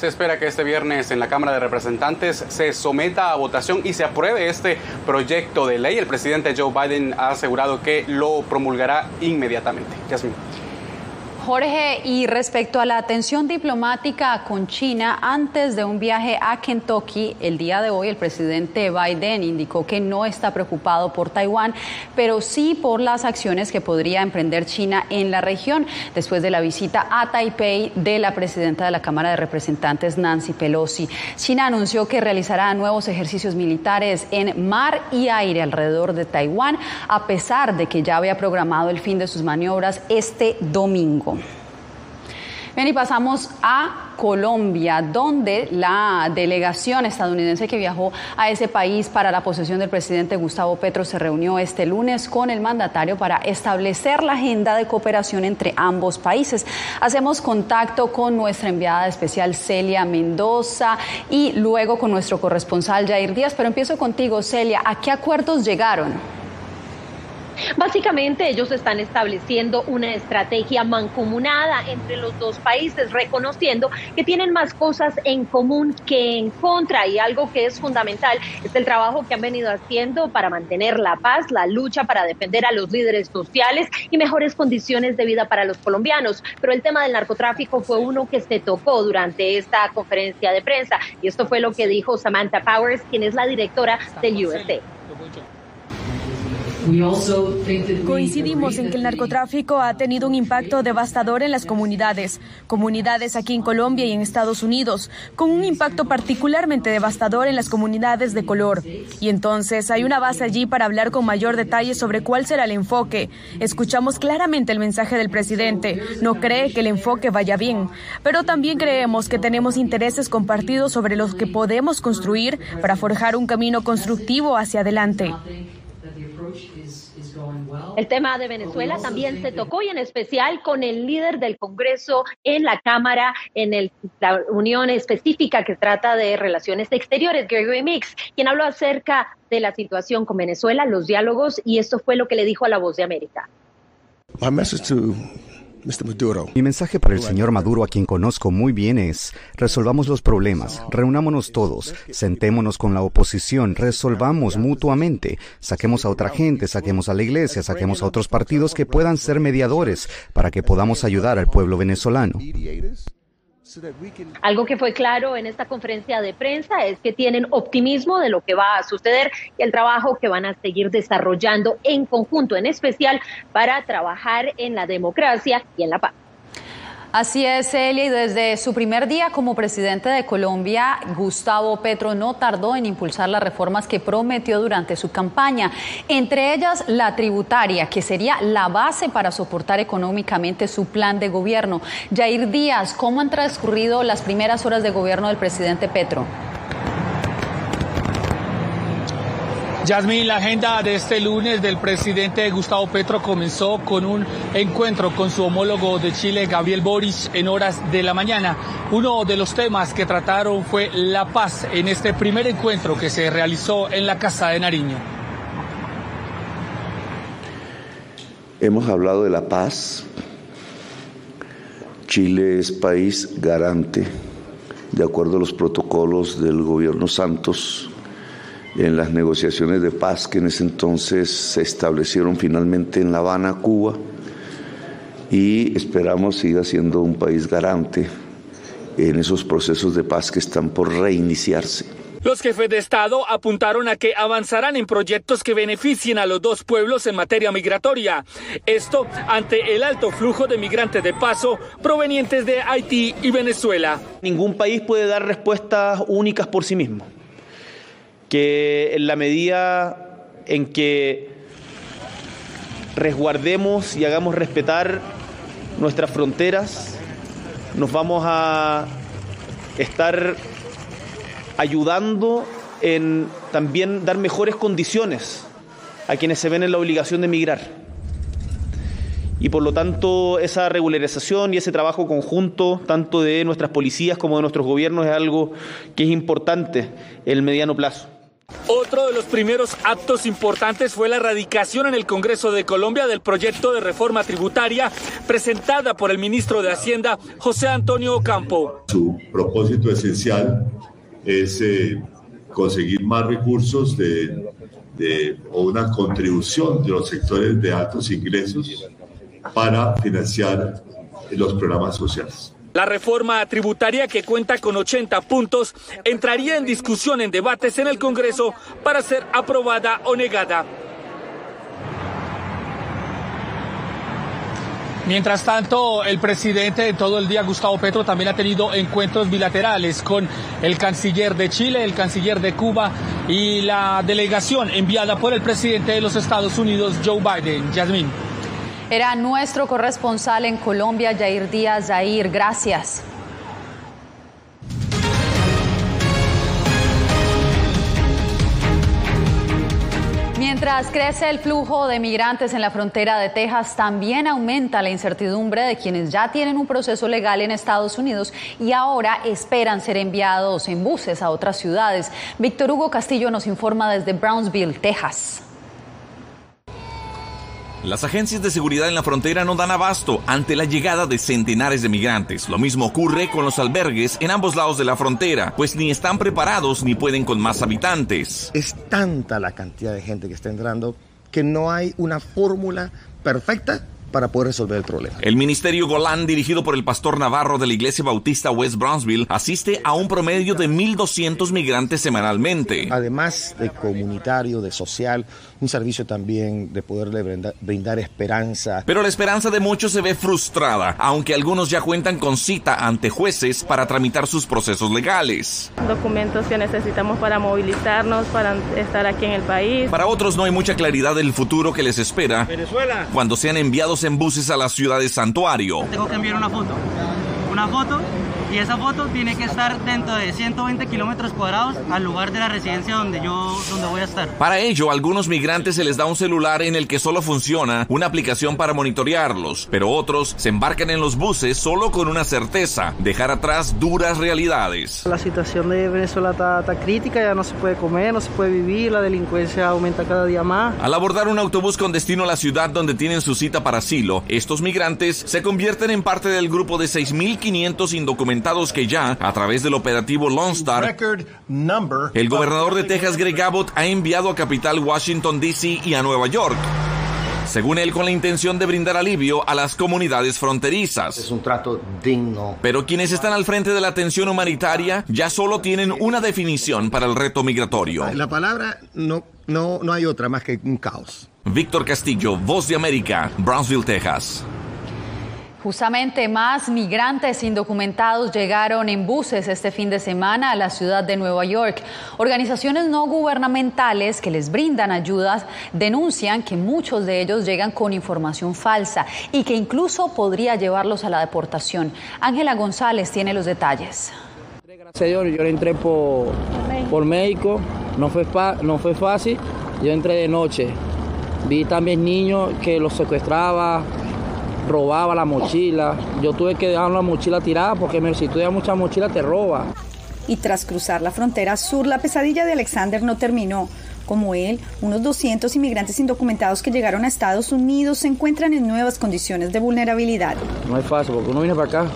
Se espera que este viernes en la Cámara de Representantes se someta a votación y se apruebe este proyecto de ley. El presidente Joe Biden ha asegurado que lo promulgará inmediatamente. Yasmin. Jorge, y respecto a la atención diplomática con China, antes de un viaje a Kentucky, el día de hoy el presidente Biden indicó que no está preocupado por Taiwán, pero sí por las acciones que podría emprender China en la región después de la visita a Taipei de la presidenta de la Cámara de Representantes, Nancy Pelosi. China anunció que realizará nuevos ejercicios militares en mar y aire alrededor de Taiwán, a pesar de que ya había programado el fin de sus maniobras este domingo. Bien, y pasamos a Colombia, donde la delegación estadounidense que viajó a ese país para la posesión del presidente Gustavo Petro se reunió este lunes con el mandatario para establecer la agenda de cooperación entre ambos países. Hacemos contacto con nuestra enviada especial Celia Mendoza y luego con nuestro corresponsal Jair Díaz, pero empiezo contigo, Celia. ¿A qué acuerdos llegaron? Básicamente ellos están estableciendo una estrategia mancomunada entre los dos países, reconociendo que tienen más cosas en común que en contra y algo que es fundamental es el trabajo que han venido haciendo para mantener la paz, la lucha para defender a los líderes sociales y mejores condiciones de vida para los colombianos. Pero el tema del narcotráfico fue uno que se tocó durante esta conferencia de prensa y esto fue lo que dijo Samantha Powers, quien es la directora del USA. Coincidimos en que el narcotráfico ha tenido un impacto devastador en las comunidades, comunidades aquí en Colombia y en Estados Unidos, con un impacto particularmente devastador en las comunidades de color. Y entonces hay una base allí para hablar con mayor detalle sobre cuál será el enfoque. Escuchamos claramente el mensaje del presidente. No cree que el enfoque vaya bien, pero también creemos que tenemos intereses compartidos sobre los que podemos construir para forjar un camino constructivo hacia adelante. El tema de Venezuela también se tocó y en especial con el líder del Congreso en la Cámara, en el, la unión específica que trata de relaciones exteriores, Gregory Mix, quien habló acerca de la situación con Venezuela, los diálogos y esto fue lo que le dijo a La Voz de América. My message to mi mensaje para el señor Maduro, a quien conozco muy bien, es, resolvamos los problemas, reunámonos todos, sentémonos con la oposición, resolvamos mutuamente, saquemos a otra gente, saquemos a la iglesia, saquemos a otros partidos que puedan ser mediadores para que podamos ayudar al pueblo venezolano. Algo que fue claro en esta conferencia de prensa es que tienen optimismo de lo que va a suceder y el trabajo que van a seguir desarrollando en conjunto, en especial para trabajar en la democracia y en la paz. Así es, Elia, y desde su primer día como presidente de Colombia, Gustavo Petro no tardó en impulsar las reformas que prometió durante su campaña, entre ellas la tributaria, que sería la base para soportar económicamente su plan de gobierno. Jair Díaz, ¿cómo han transcurrido las primeras horas de gobierno del presidente Petro? Yasmín, la agenda de este lunes del presidente Gustavo Petro comenzó con un encuentro con su homólogo de Chile, Gabriel Boris, en horas de la mañana. Uno de los temas que trataron fue la paz en este primer encuentro que se realizó en la Casa de Nariño. Hemos hablado de la paz. Chile es país garante, de acuerdo a los protocolos del gobierno Santos en las negociaciones de paz que en ese entonces se establecieron finalmente en La Habana, Cuba, y esperamos siga siendo un país garante en esos procesos de paz que están por reiniciarse. Los jefes de Estado apuntaron a que avanzarán en proyectos que beneficien a los dos pueblos en materia migratoria. Esto ante el alto flujo de migrantes de paso provenientes de Haití y Venezuela. Ningún país puede dar respuestas únicas por sí mismo que en la medida en que resguardemos y hagamos respetar nuestras fronteras, nos vamos a estar ayudando en también dar mejores condiciones a quienes se ven en la obligación de emigrar. Y por lo tanto, esa regularización y ese trabajo conjunto, tanto de nuestras policías como de nuestros gobiernos, es algo que es importante en el mediano plazo. Otro de los primeros actos importantes fue la radicación en el Congreso de Colombia del proyecto de reforma tributaria presentada por el ministro de Hacienda, José Antonio Ocampo. Su propósito esencial es eh, conseguir más recursos de, o una contribución de los sectores de altos ingresos para financiar los programas sociales. La reforma tributaria que cuenta con 80 puntos entraría en discusión en debates en el Congreso para ser aprobada o negada. Mientras tanto, el presidente de todo el día, Gustavo Petro, también ha tenido encuentros bilaterales con el canciller de Chile, el canciller de Cuba y la delegación enviada por el presidente de los Estados Unidos, Joe Biden. Yasmín. Era nuestro corresponsal en Colombia, Jair Díaz. Jair, gracias. Mientras crece el flujo de migrantes en la frontera de Texas, también aumenta la incertidumbre de quienes ya tienen un proceso legal en Estados Unidos y ahora esperan ser enviados en buses a otras ciudades. Víctor Hugo Castillo nos informa desde Brownsville, Texas. Las agencias de seguridad en la frontera no dan abasto ante la llegada de centenares de migrantes. Lo mismo ocurre con los albergues en ambos lados de la frontera, pues ni están preparados ni pueden con más habitantes. Es tanta la cantidad de gente que está entrando que no hay una fórmula perfecta para poder resolver el problema. El Ministerio Golán, dirigido por el pastor Navarro de la Iglesia Bautista West Brownsville, asiste a un promedio de 1.200 migrantes semanalmente. Además de comunitario, de social, un servicio también de poderle brindar, brindar esperanza. Pero la esperanza de muchos se ve frustrada, aunque algunos ya cuentan con cita ante jueces para tramitar sus procesos legales. Documentos que necesitamos para movilizarnos, para estar aquí en el país. Para otros no hay mucha claridad del futuro que les espera Venezuela. cuando sean enviados en buses a la ciudad de Santuario. Tengo que enviar una foto. Una foto y esa foto tiene que estar dentro de 120 kilómetros cuadrados al lugar de la residencia donde yo donde voy a estar. Para ello, a algunos migrantes se les da un celular en el que solo funciona una aplicación para monitorearlos, pero otros se embarcan en los buses solo con una certeza, dejar atrás duras realidades. La situación de Venezuela está, está crítica, ya no se puede comer, no se puede vivir, la delincuencia aumenta cada día más. Al abordar un autobús con destino a la ciudad donde tienen su cita para asilo, estos migrantes se convierten en parte del grupo de 6.500 indocumentados que ya, a través del operativo Lone Star, el gobernador de Texas, Greg Abbott, ha enviado a capital Washington, D.C. y a Nueva York. Según él, con la intención de brindar alivio a las comunidades fronterizas. Es un trato digno. Pero quienes están al frente de la atención humanitaria ya solo tienen una definición para el reto migratorio. La palabra no, no, no hay otra más que un caos. Víctor Castillo, Voz de América, Brownsville, Texas. Justamente más migrantes indocumentados llegaron en buses este fin de semana a la ciudad de Nueva York. Organizaciones no gubernamentales que les brindan ayudas denuncian que muchos de ellos llegan con información falsa y que incluso podría llevarlos a la deportación. Ángela González tiene los detalles. Dios, yo entré por, por México, no fue, no fue fácil, yo entré de noche. Vi también niños que los secuestraba, robaba la mochila. Yo tuve que dejar la mochila tirada porque si tú dejas mucha mochila te roba. Y tras cruzar la frontera sur, la pesadilla de Alexander no terminó. Como él, unos 200 inmigrantes indocumentados que llegaron a Estados Unidos se encuentran en nuevas condiciones de vulnerabilidad. No es fácil porque uno viene para acá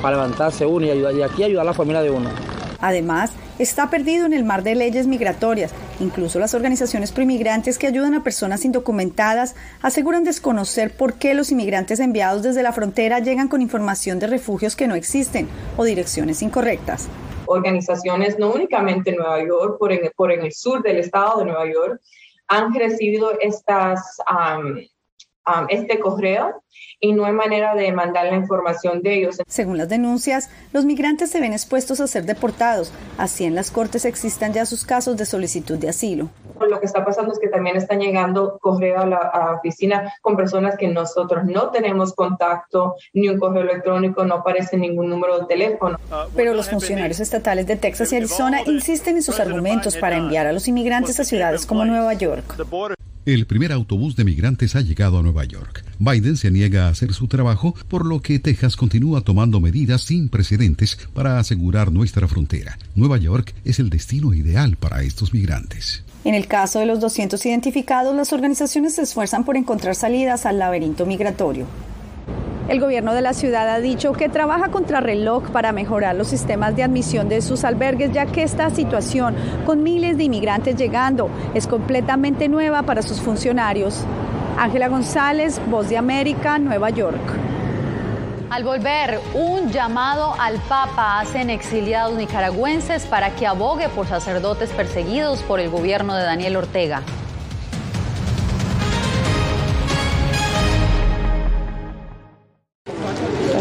para levantarse uno y, ayudar, y aquí ayudar a la familia de uno. Además, está perdido en el mar de leyes migratorias. Incluso las organizaciones proinmigrantes que ayudan a personas indocumentadas aseguran desconocer por qué los inmigrantes enviados desde la frontera llegan con información de refugios que no existen o direcciones incorrectas. Organizaciones no únicamente en Nueva York, por en, el sur del estado de Nueva York, han recibido estas, um, este correo y no hay manera de mandar la información de ellos. Según las denuncias, los migrantes se ven expuestos a ser deportados. Así en las cortes existan ya sus casos de solicitud de asilo. Lo que está pasando es que también están llegando correo a la, a la oficina con personas que nosotros no tenemos contacto, ni un correo electrónico, no aparece ningún número de teléfono. Pero los funcionarios estatales de Texas y Arizona insisten en sus argumentos para enviar a los inmigrantes a ciudades como Nueva York. El primer autobús de migrantes ha llegado a Nueva York. Biden se niega a hacer su trabajo, por lo que Texas continúa tomando medidas sin precedentes para asegurar nuestra frontera. Nueva York es el destino ideal para estos migrantes. En el caso de los 200 identificados, las organizaciones se esfuerzan por encontrar salidas al laberinto migratorio. El gobierno de la ciudad ha dicho que trabaja contra reloj para mejorar los sistemas de admisión de sus albergues, ya que esta situación, con miles de inmigrantes llegando, es completamente nueva para sus funcionarios. Ángela González, Voz de América, Nueva York. Al volver, un llamado al Papa hacen exiliados nicaragüenses para que abogue por sacerdotes perseguidos por el gobierno de Daniel Ortega.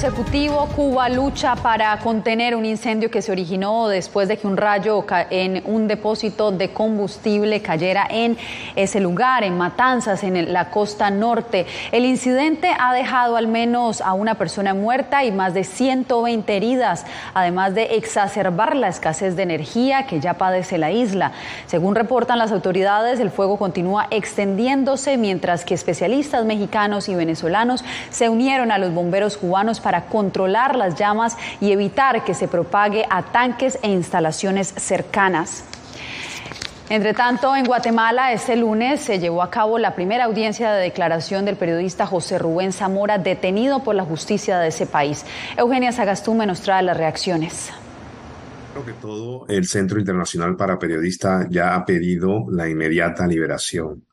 Consecutivo, Cuba lucha para contener un incendio que se originó después de que un rayo en un depósito de combustible cayera en ese lugar, en Matanzas, en la costa norte. El incidente ha dejado al menos a una persona muerta y más de 120 heridas, además de exacerbar la escasez de energía que ya padece la isla. Según reportan las autoridades, el fuego continúa extendiéndose mientras que especialistas mexicanos y venezolanos se unieron a los bomberos cubanos para controlar las llamas y evitar que se propague a tanques e instalaciones cercanas. Entre tanto, en Guatemala, este lunes se llevó a cabo la primera audiencia de declaración del periodista José Rubén Zamora, detenido por la justicia de ese país. Eugenia Sagastume nos trae las reacciones. Creo que todo el Centro Internacional para Periodistas ya ha pedido la inmediata liberación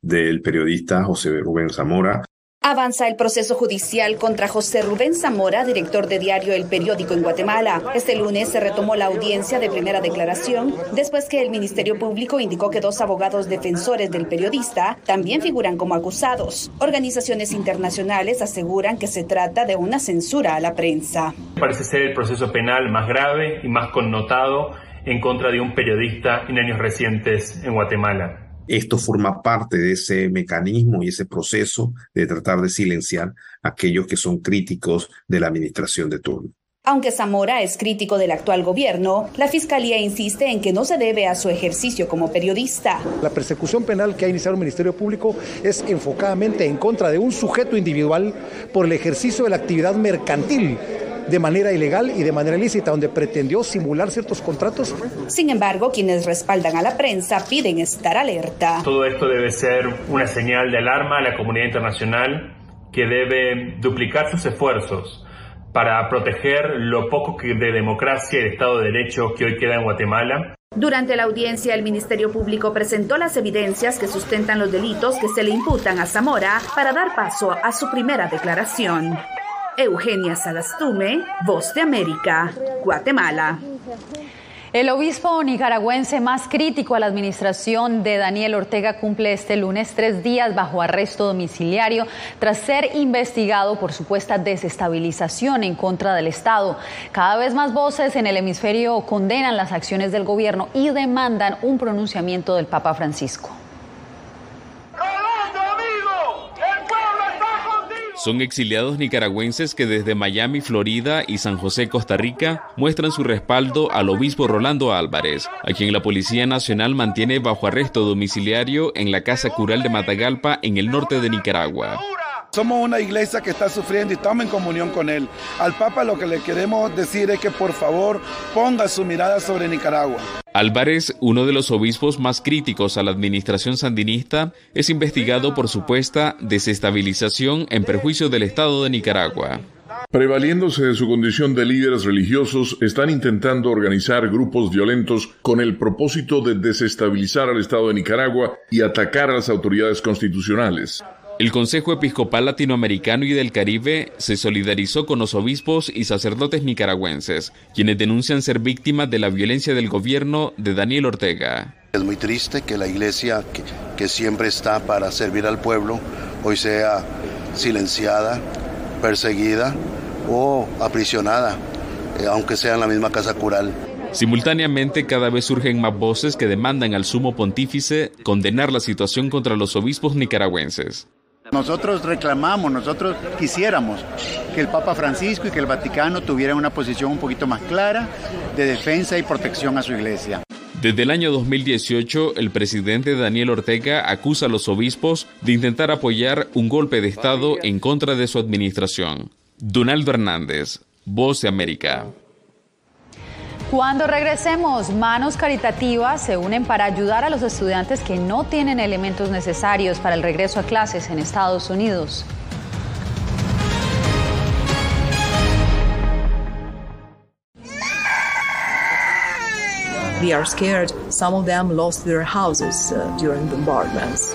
del periodista José Rubén Zamora. Avanza el proceso judicial contra José Rubén Zamora, director de diario El Periódico en Guatemala. Este lunes se retomó la audiencia de primera declaración después que el Ministerio Público indicó que dos abogados defensores del periodista también figuran como acusados. Organizaciones internacionales aseguran que se trata de una censura a la prensa. Parece ser el proceso penal más grave y más connotado en contra de un periodista en años recientes en Guatemala. Esto forma parte de ese mecanismo y ese proceso de tratar de silenciar a aquellos que son críticos de la administración de turno. Aunque Zamora es crítico del actual gobierno, la Fiscalía insiste en que no se debe a su ejercicio como periodista. La persecución penal que ha iniciado el Ministerio Público es enfocadamente en contra de un sujeto individual por el ejercicio de la actividad mercantil de manera ilegal y de manera ilícita, donde pretendió simular ciertos contratos. Sin embargo, quienes respaldan a la prensa piden estar alerta. Todo esto debe ser una señal de alarma a la comunidad internacional que debe duplicar sus esfuerzos para proteger lo poco de democracia y de Estado de Derecho que hoy queda en Guatemala. Durante la audiencia, el Ministerio Público presentó las evidencias que sustentan los delitos que se le imputan a Zamora para dar paso a su primera declaración. Eugenia Sagastume, Voz de América, Guatemala. El obispo nicaragüense más crítico a la administración de Daniel Ortega cumple este lunes tres días bajo arresto domiciliario tras ser investigado por supuesta desestabilización en contra del Estado. Cada vez más voces en el hemisferio condenan las acciones del gobierno y demandan un pronunciamiento del Papa Francisco. Son exiliados nicaragüenses que desde Miami, Florida y San José, Costa Rica, muestran su respaldo al obispo Rolando Álvarez, a quien la Policía Nacional mantiene bajo arresto domiciliario en la Casa Cural de Matagalpa, en el norte de Nicaragua. Somos una iglesia que está sufriendo y estamos en comunión con Él. Al Papa lo que le queremos decir es que por favor ponga su mirada sobre Nicaragua. Álvarez, uno de los obispos más críticos a la administración sandinista, es investigado por supuesta desestabilización en perjuicio del Estado de Nicaragua. Prevaliéndose de su condición de líderes religiosos, están intentando organizar grupos violentos con el propósito de desestabilizar al Estado de Nicaragua y atacar a las autoridades constitucionales. El Consejo Episcopal Latinoamericano y del Caribe se solidarizó con los obispos y sacerdotes nicaragüenses, quienes denuncian ser víctimas de la violencia del gobierno de Daniel Ortega. Es muy triste que la iglesia, que, siempre está para servir al pueblo, hoy sea silenciada, perseguida o aprisionada, eh, aunque sea en la misma casa cural. Simultáneamente, cada vez surgen más voces que demandan al sumo pontífice condenar la situación contra los obispos nicaragüenses. Nosotros reclamamos, nosotros quisiéramos que el Papa Francisco y que el Vaticano tuvieran una posición un poquito más clara de defensa y protección a su iglesia. Desde el año 2018, el presidente Daniel Ortega acusa a los obispos de intentar apoyar un golpe de Estado en contra de su administración. Donaldo Hernández, Voz de América. Cuando regresemos, manos caritativas se unen para ayudar a los estudiantes que no tienen elementos necesarios para el regreso a clases en Estados Unidos. We are scared. Some of them lost their houses uh, during bombardments.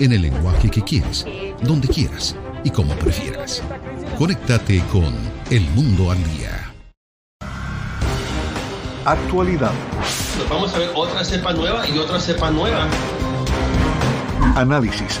en el lenguaje que quieres, donde quieras y como prefieras. Conéctate con El Mundo al Día. Actualidad. vamos a ver otra cepa nueva y otra cepa nueva. Análisis.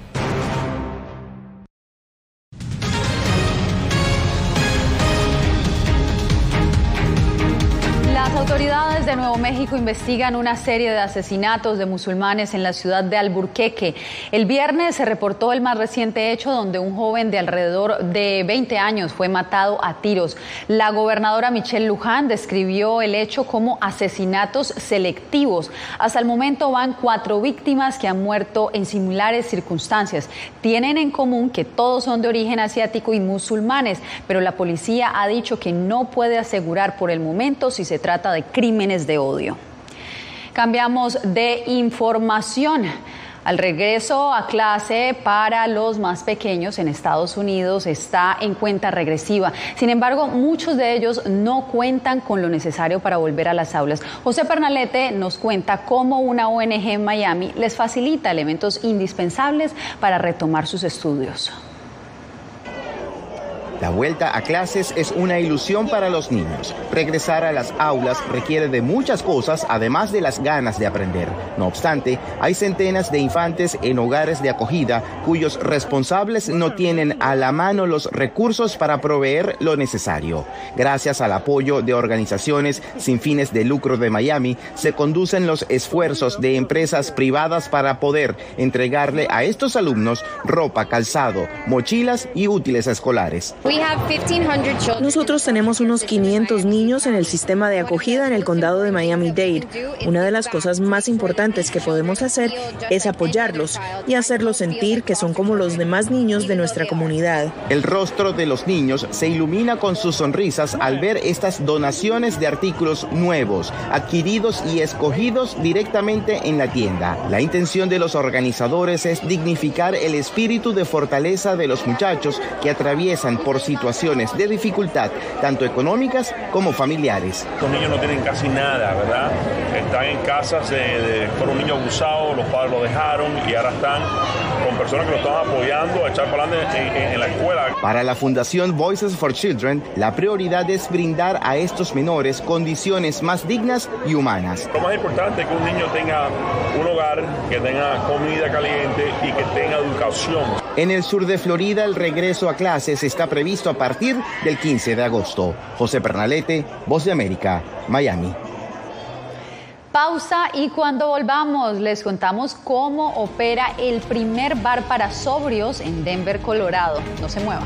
México investigan una serie de asesinatos de musulmanes en la ciudad de Alburqueque. El viernes se reportó el más reciente hecho donde un joven de alrededor de 20 años fue matado a tiros. La gobernadora Michelle Luján describió el hecho como asesinatos selectivos. Hasta el momento van cuatro víctimas que han muerto en similares circunstancias. Tienen en común que todos son de origen asiático y musulmanes, pero la policía ha dicho que no puede asegurar por el momento si se trata de crímenes de odio. Cambiamos de información. Al regreso a clase para los más pequeños en Estados Unidos está en cuenta regresiva. Sin embargo, muchos de ellos no cuentan con lo necesario para volver a las aulas. José Pernalete nos cuenta cómo una ONG en Miami les facilita elementos indispensables para retomar sus estudios. La vuelta a clases es una ilusión para los niños. Regresar a las aulas requiere de muchas cosas, además de las ganas de aprender. No obstante, hay centenas de infantes en hogares de acogida cuyos responsables no tienen a la mano los recursos para proveer lo necesario. Gracias al apoyo de organizaciones sin fines de lucro de Miami, se conducen los esfuerzos de empresas privadas para poder entregarle a estos alumnos ropa, calzado, mochilas y útiles escolares. Nosotros tenemos unos 500 niños en el sistema de acogida en el condado de Miami-Dade. Una de las cosas más importantes que podemos hacer es apoyarlos y hacerlos sentir que son como los demás niños de nuestra comunidad. El rostro de los niños se ilumina con sus sonrisas al ver estas donaciones de artículos nuevos, adquiridos y escogidos directamente en la tienda. La intención de los organizadores es dignificar el espíritu de fortaleza de los muchachos que atraviesan por situaciones de dificultad, tanto económicas como familiares. Los niños no tienen casi nada, ¿verdad? Están en casas de, por un niño abusado, los padres lo dejaron y ahora están con personas que lo están apoyando a echar para adelante en, en la escuela. Para la Fundación Voices for Children, la prioridad es brindar a estos menores condiciones más dignas y humanas. Lo más importante es que un niño tenga un hogar, que tenga comida caliente y que tenga educación. En el sur de Florida, el regreso a clases está previsto a partir del 15 de agosto. José Pernalete, Voz de América, Miami. Pausa y cuando volvamos les contamos cómo opera el primer bar para sobrios en Denver, Colorado. No se mueva.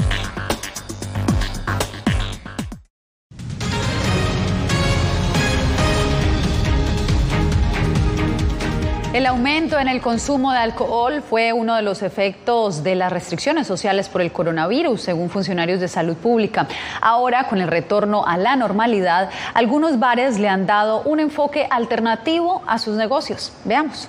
El aumento en el consumo de alcohol fue uno de los efectos de las restricciones sociales por el coronavirus, según funcionarios de salud pública. Ahora, con el retorno a la normalidad, algunos bares le han dado un enfoque alternativo a sus negocios. Veamos.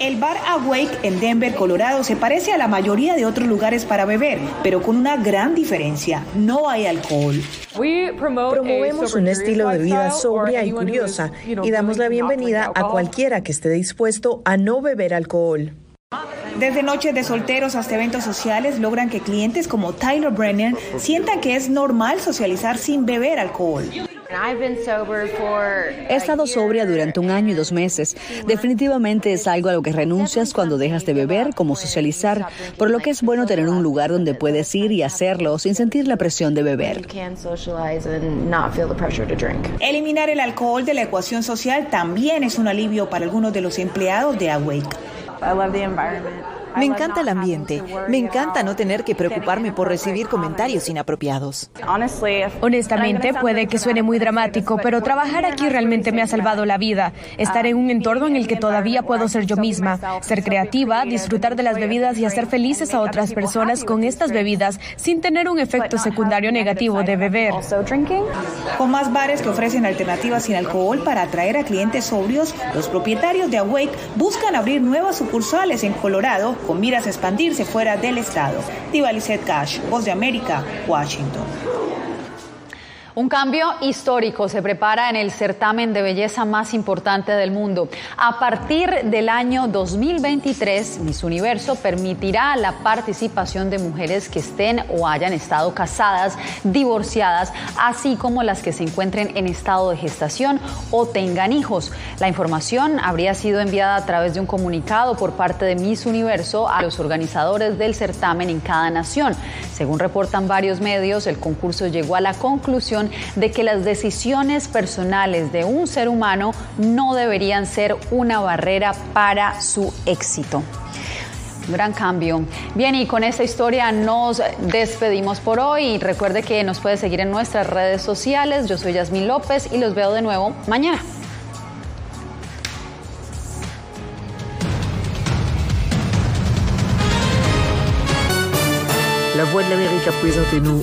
El bar Awake en Denver, Colorado, se parece a la mayoría de otros lugares para beber, pero con una gran diferencia. No hay alcohol. Promovemos un estilo de vida sobria y curiosa y damos la bienvenida a cualquiera que esté dispuesto a no beber alcohol. Desde noches de solteros hasta eventos sociales logran que clientes como Tyler Brenner sientan que es normal socializar sin beber alcohol. He estado sobria durante un año y dos meses. Definitivamente es algo a lo que renuncias cuando dejas de beber, como socializar, por lo que es bueno tener un lugar donde puedes ir y hacerlo sin sentir la presión de beber. Eliminar el alcohol de la ecuación social también es un alivio para algunos de los empleados de Awake. Me encanta el ambiente. Me encanta no tener que preocuparme por recibir comentarios inapropiados. Honestamente, puede que suene muy dramático, pero trabajar aquí realmente me ha salvado la vida. Estar en un entorno en el que todavía puedo ser yo misma, ser creativa, disfrutar de las bebidas y hacer felices a otras personas con estas bebidas sin tener un efecto secundario negativo de beber. Con más bares que ofrecen alternativas sin alcohol para atraer a clientes sobrios, los propietarios de Awake buscan abrir nuevas sucursales en Colorado con miras a expandirse fuera del estado. Diva Cash, Voz de América, Washington. Un cambio histórico se prepara en el certamen de belleza más importante del mundo. A partir del año 2023, Miss Universo permitirá la participación de mujeres que estén o hayan estado casadas, divorciadas, así como las que se encuentren en estado de gestación o tengan hijos. La información habría sido enviada a través de un comunicado por parte de Miss Universo a los organizadores del certamen en cada nación. Según reportan varios medios, el concurso llegó a la conclusión de que las decisiones personales de un ser humano no deberían ser una barrera para su éxito Un gran cambio. Bien, y con esta historia nos despedimos por hoy. Recuerde que nos puede seguir en nuestras redes sociales. Yo soy Yasmin López y los veo de nuevo mañana. La Voix de l'Amérique a présenté nous.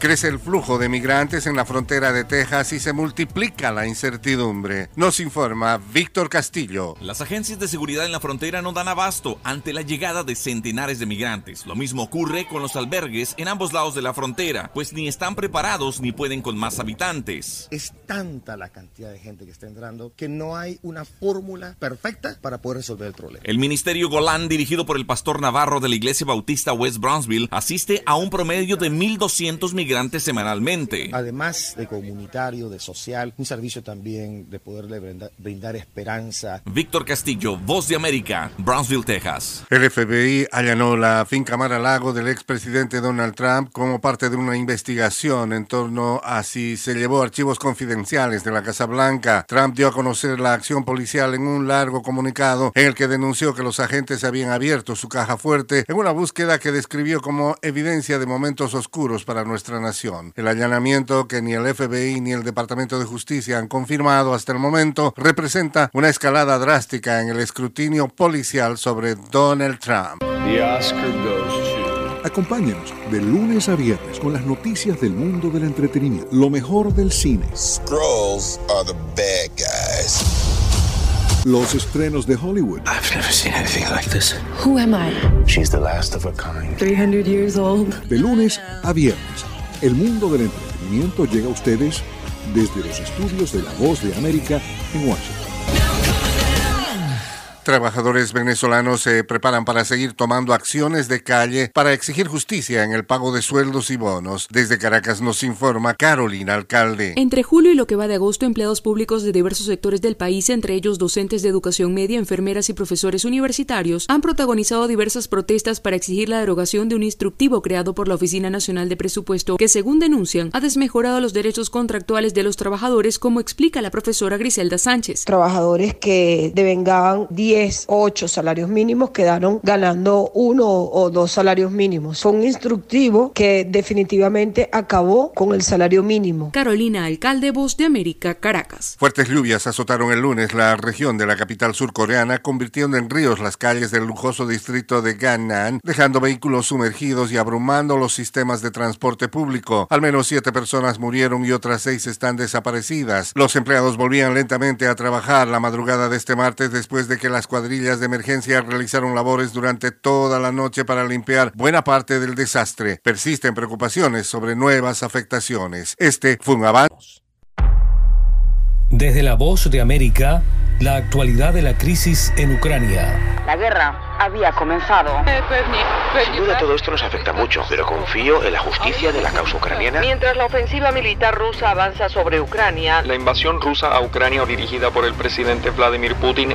Crece el flujo de migrantes en la frontera de Texas y se multiplica la incertidumbre. Nos informa Víctor Castillo. Las agencias de seguridad en la frontera no dan abasto ante la llegada de centenares de migrantes. Lo mismo ocurre con los albergues en ambos lados de la frontera, pues ni están preparados ni pueden con más habitantes. Es tanta la cantidad de gente que está entrando que no hay una fórmula perfecta para poder resolver el problema. El Ministerio Golán, dirigido por el pastor Navarro de la Iglesia Bautista West Brownsville, asiste a un promedio de 1.200 migrantes semanalmente. Además de comunitario, de social, un servicio también de poderle brindar, brindar esperanza. Víctor Castillo, Voz de América, Brownsville, Texas. El FBI allanó la finca Mar a Lago del expresidente Donald Trump como parte de una investigación en torno a si se llevó archivos confidenciales de la Casa Blanca. Trump dio a conocer la acción policial en un largo comunicado en el que denunció que los agentes habían abierto su caja fuerte en una búsqueda que describió como evidencia de momentos oscuros para nuestra nación. El allanamiento que ni el FBI ni el Departamento de Justicia han confirmado hasta el momento representa una escalada drástica en el escrutinio policial sobre Donald Trump. Acompáñenos de lunes a viernes con las noticias del mundo del entretenimiento, lo mejor del cine. Scrolls are the bad guys. Los estrenos de Hollywood. I've never seen anything like this. Who am I? She's the last of her kind. 300 years old. De lunes a viernes, el mundo del entretenimiento llega a ustedes desde los estudios de La Voz de América en Washington. Trabajadores venezolanos se preparan para seguir tomando acciones de calle para exigir justicia en el pago de sueldos y bonos. Desde Caracas nos informa Carolina Alcalde. Entre julio y lo que va de agosto, empleados públicos de diversos sectores del país, entre ellos docentes de educación media, enfermeras y profesores universitarios, han protagonizado diversas protestas para exigir la derogación de un instructivo creado por la Oficina Nacional de Presupuesto que, según denuncian, ha desmejorado los derechos contractuales de los trabajadores, como explica la profesora Griselda Sánchez. Trabajadores que devengaban 10 o 8 salarios mínimos quedaron ganando uno o dos salarios mínimos. Fue un instructivo que definitivamente acabó con el salario mínimo. Carolina Alcalde, Voz de América, Caracas. Fuertes lluvias azotaron el lunes la región de la capital surcoreana, convirtiendo en ríos las calles del lujoso distrito de Gangnam, dejando vehículos sumergidos y abrumando los sistemas de transporte público. Al menos siete personas murieron y otras seis están desaparecidas. Los empleados volvían lentamente a trabajar la madrugada de este martes después de que las cuadrillas de emergencia realizaron labores durante toda la noche para limpiar buena parte del desastre. Persisten preocupaciones sobre nuevas afectaciones. Este fue un avance. Desde la voz de América, la actualidad de la crisis en Ucrania. La guerra había comenzado. Sin duda todo esto nos afecta mucho, pero confío en la justicia de la causa ucraniana. Mientras la ofensiva militar rusa avanza sobre Ucrania, la invasión rusa a Ucrania dirigida por el presidente Vladimir Putin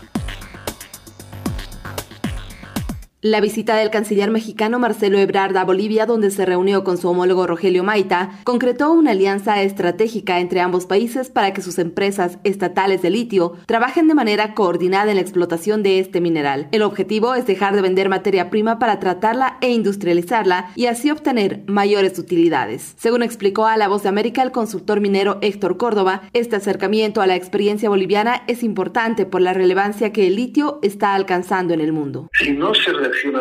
La visita del canciller mexicano Marcelo Ebrard a Bolivia, donde se reunió con su homólogo Rogelio Maita, concretó una alianza estratégica entre ambos países para que sus empresas estatales de litio trabajen de manera coordinada en la explotación de este mineral. El objetivo es dejar de vender materia prima para tratarla e industrializarla y así obtener mayores utilidades. Según explicó a La Voz de América el consultor minero Héctor Córdoba, este acercamiento a la experiencia boliviana es importante por la relevancia que el litio está alcanzando en el mundo. Si no se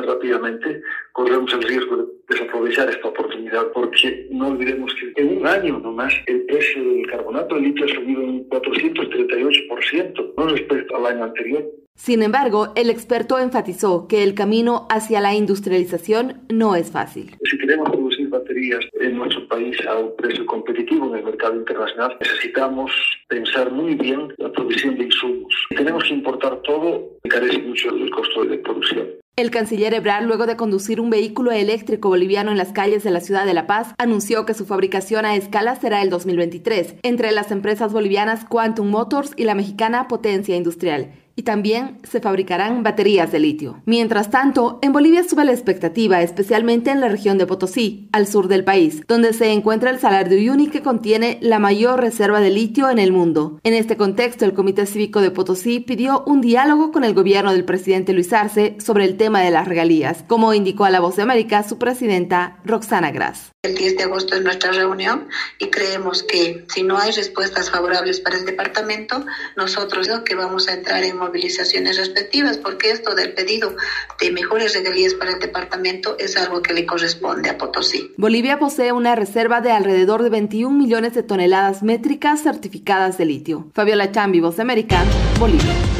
rápidamente, corremos el riesgo de desaprovechar esta oportunidad, porque no olvidemos que en un año nomás el precio del carbonato de litio ha subido un 438%, no respecto al año anterior. Sin embargo, el experto enfatizó que el camino hacia la industrialización no es fácil. Si queremos producir baterías en nuestro país a un precio competitivo en el mercado internacional, necesitamos pensar muy bien la provisión de insumos. Si tenemos que importar todo, encarece mucho el costo de producción. El canciller Ebrard, luego de conducir un vehículo eléctrico boliviano en las calles de la ciudad de La Paz, anunció que su fabricación a escala será el 2023 entre las empresas bolivianas Quantum Motors y la mexicana Potencia Industrial y también se fabricarán baterías de litio. Mientras tanto, en Bolivia sube la expectativa, especialmente en la región de Potosí, al sur del país, donde se encuentra el Salar de Uyuni que contiene la mayor reserva de litio en el mundo. En este contexto, el Comité Cívico de Potosí pidió un diálogo con el gobierno del presidente Luis Arce sobre el tema de las regalías, como indicó a La Voz de América su presidenta Roxana Gras. El 10 de agosto es nuestra reunión y creemos que si no hay respuestas favorables para el departamento, nosotros lo que vamos a entrar en movilizaciones respectivas, porque esto del pedido de mejores regalías para el departamento es algo que le corresponde a Potosí. Bolivia posee una reserva de alrededor de 21 millones de toneladas métricas certificadas de litio. Fabiola Chambi, Voz América, Bolivia.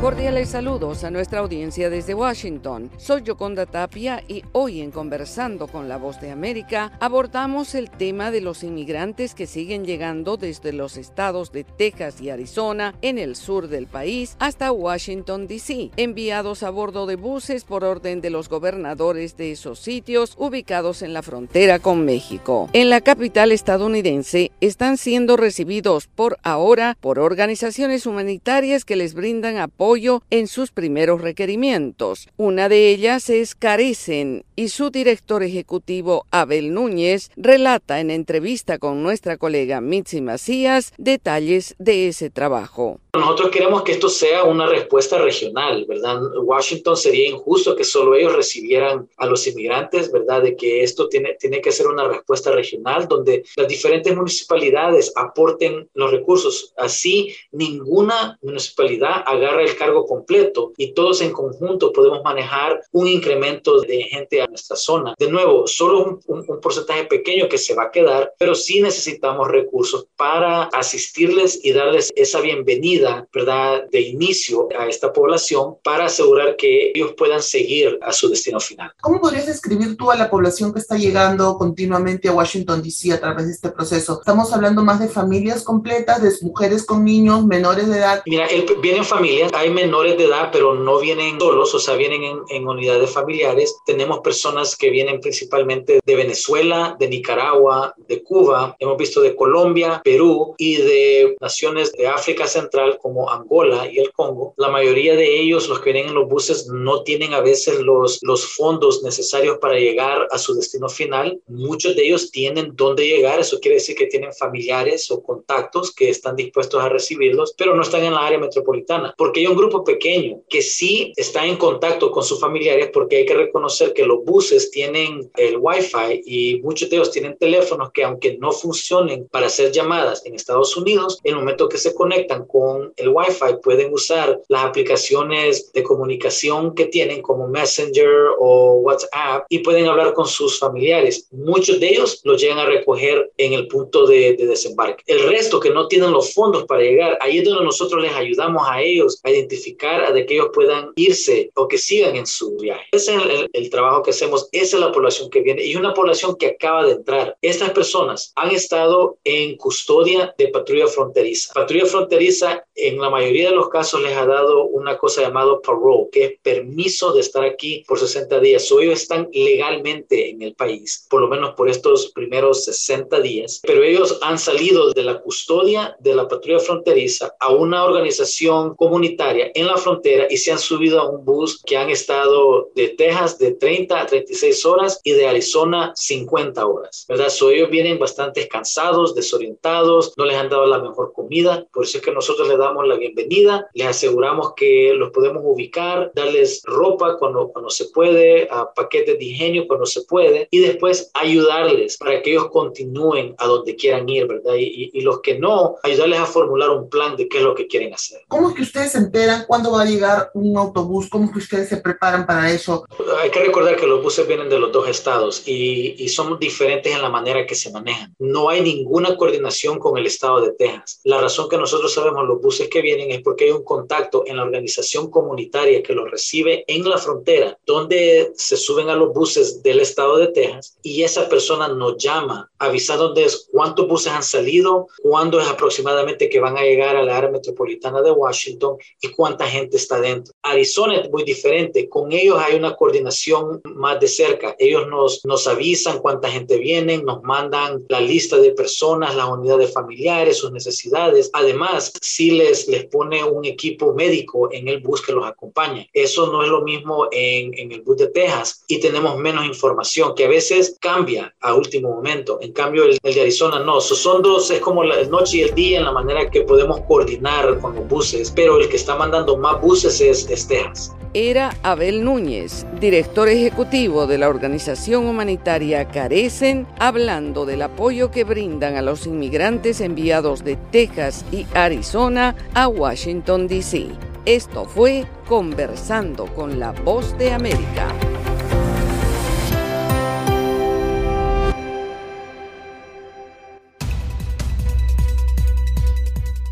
Cordiales saludos a nuestra audiencia desde Washington. Soy Yoconda Tapia y hoy en Conversando con la Voz de América abordamos el tema de los inmigrantes que siguen llegando desde los estados de Texas y Arizona en el sur del país hasta Washington, D.C., enviados a bordo de buses por orden de los gobernadores de esos sitios ubicados en la frontera con México. En la capital estadounidense están siendo recibidos por ahora por organizaciones humanitarias que les brindan apoyo en sus primeros requerimientos. Una de ellas es Carecen y su director ejecutivo Abel Núñez relata en entrevista con nuestra colega Mitzi Macías detalles de ese trabajo. Nosotros queremos que esto sea una respuesta regional, ¿verdad? Washington sería injusto que solo ellos recibieran a los inmigrantes, ¿verdad? De que esto tiene, tiene que ser una respuesta regional donde las diferentes municipalidades aporten los recursos. Así, ninguna municipalidad agarra el cargo completo y todos en conjunto podemos manejar un incremento de gente a nuestra zona. De nuevo, solo un, un porcentaje pequeño que se va a quedar, pero sí necesitamos recursos para asistirles y darles esa bienvenida, ¿verdad?, de inicio a esta población para asegurar que ellos puedan seguir a su destino final. ¿Cómo podrías describir tú a la población que está llegando continuamente a Washington, D.C. a través de este proceso? Estamos hablando más de familias completas, de mujeres con niños, menores de edad. Mira, vienen familias, hay menores de edad, pero no vienen solos, o sea, vienen en, en unidades familiares. Tenemos personas que vienen principalmente de Venezuela, de Nicaragua, de Cuba, hemos visto de Colombia, Perú y de naciones de África Central como Angola y el Congo. La mayoría de ellos, los que vienen en los buses, no tienen a veces los, los fondos necesarios para llegar a su destino final. Muchos de ellos tienen dónde llegar, eso quiere decir que tienen familiares o contactos que están dispuestos a recibirlos, pero no están en la área metropolitana, porque hay un grupo pequeño que sí está en contacto con sus familiares, porque hay que reconocer que los buses tienen el Wi-Fi y muchos de ellos tienen teléfonos que aunque no funcionen para hacer llamadas en Estados Unidos, en el momento que se conectan con el Wi-Fi pueden usar las aplicaciones de comunicación que tienen como Messenger o WhatsApp y pueden hablar con sus familiares. Muchos de ellos los llegan a recoger en el punto de, de desembarque. El resto que no tienen los fondos para llegar, ahí es donde nosotros les ayudamos a ellos a identificar a de que ellos puedan irse o que sigan en su viaje. Ese es el, el trabajo que hacemos, esa es la población que viene y una población que acaba de entrar. Estas personas han estado en custodia de patrulla fronteriza. Patrulla fronteriza en la mayoría de los casos les ha dado una cosa llamada parole, que es permiso de estar aquí por 60 días. O ellos están legalmente en el país, por lo menos por estos primeros 60 días, pero ellos han salido de la custodia de la patrulla fronteriza a una organización comunitaria en la frontera y se han subido a un bus que han estado de Texas de 30 a 36 horas y de Arizona 50 horas, ¿verdad? So ellos vienen bastante cansados, desorientados, no les han dado la mejor comida, por eso es que nosotros les damos la bienvenida, les aseguramos que los podemos ubicar, darles ropa cuando, cuando se puede, a paquetes de ingenio cuando se puede y después ayudarles para que ellos continúen a donde quieran ir, ¿verdad? Y, y, y los que no, ayudarles a formular un plan de qué es lo que quieren hacer. ¿Cómo es que ustedes se enteran cuándo va a llegar un autobús? ¿Cómo que ustedes se preparan para eso? Hay que recordar que los buses vienen de los dos estados y, y son diferentes en la manera que se manejan. No hay ninguna coordinación con el estado de Texas. La razón que nosotros sabemos los buses que vienen es porque hay un contacto en la organización comunitaria que los recibe en la frontera, donde se suben a los buses del estado de Texas y esa persona nos llama avisándonos cuántos buses han salido, cuándo es aproximadamente que van a llegar a la área metropolitana de Washington y cuánta gente está dentro. Arizona es muy diferente, con ellos hay una coordinación más de cerca. Ellos nos, nos avisan cuánta gente viene, nos mandan la lista de personas, las unidades familiares, sus necesidades. Además, si les, les pone un equipo médico en el bus que los acompaña. Eso no es lo mismo en, en el bus de Texas y tenemos menos información que a veces cambia a último momento. En cambio, el, el de Arizona no. son dos, es como la noche y el día en la manera que podemos coordinar con los buses, pero el que está mandando más buses es, Texas era Abel Núñez, director ejecutivo de la organización humanitaria Carecen, hablando del apoyo que brindan a los inmigrantes enviados de Texas y Arizona a Washington, D.C. Esto fue Conversando con la Voz de América.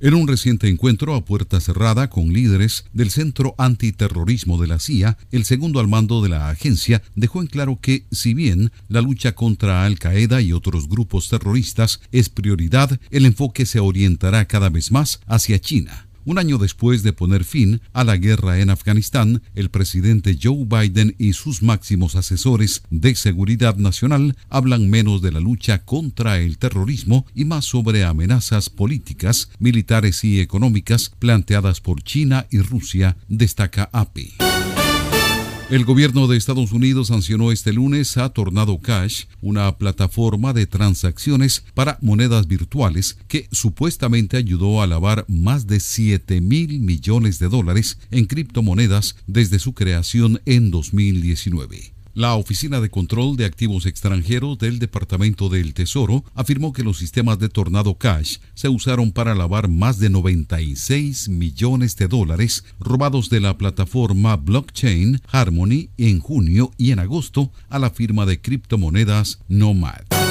En un reciente encuentro a puerta cerrada con líderes del Centro Antiterrorismo de la CIA, el segundo al mando de la agencia dejó en claro que, si bien la lucha contra Al Qaeda y otros grupos terroristas es prioridad, el enfoque se orientará cada vez más hacia China. Un año después de poner fin a la guerra en Afganistán, el presidente Joe Biden y sus máximos asesores de seguridad nacional hablan menos de la lucha contra el terrorismo y más sobre amenazas políticas, militares y económicas planteadas por China y Rusia, destaca API. El gobierno de Estados Unidos sancionó este lunes a Tornado Cash, una plataforma de transacciones para monedas virtuales que supuestamente ayudó a lavar más de 7 mil millones de dólares en criptomonedas desde su creación en 2019. La Oficina de Control de Activos Extranjeros del Departamento del Tesoro afirmó que los sistemas de Tornado Cash se usaron para lavar más de 96 millones de dólares robados de la plataforma blockchain Harmony en junio y en agosto a la firma de criptomonedas Nomad.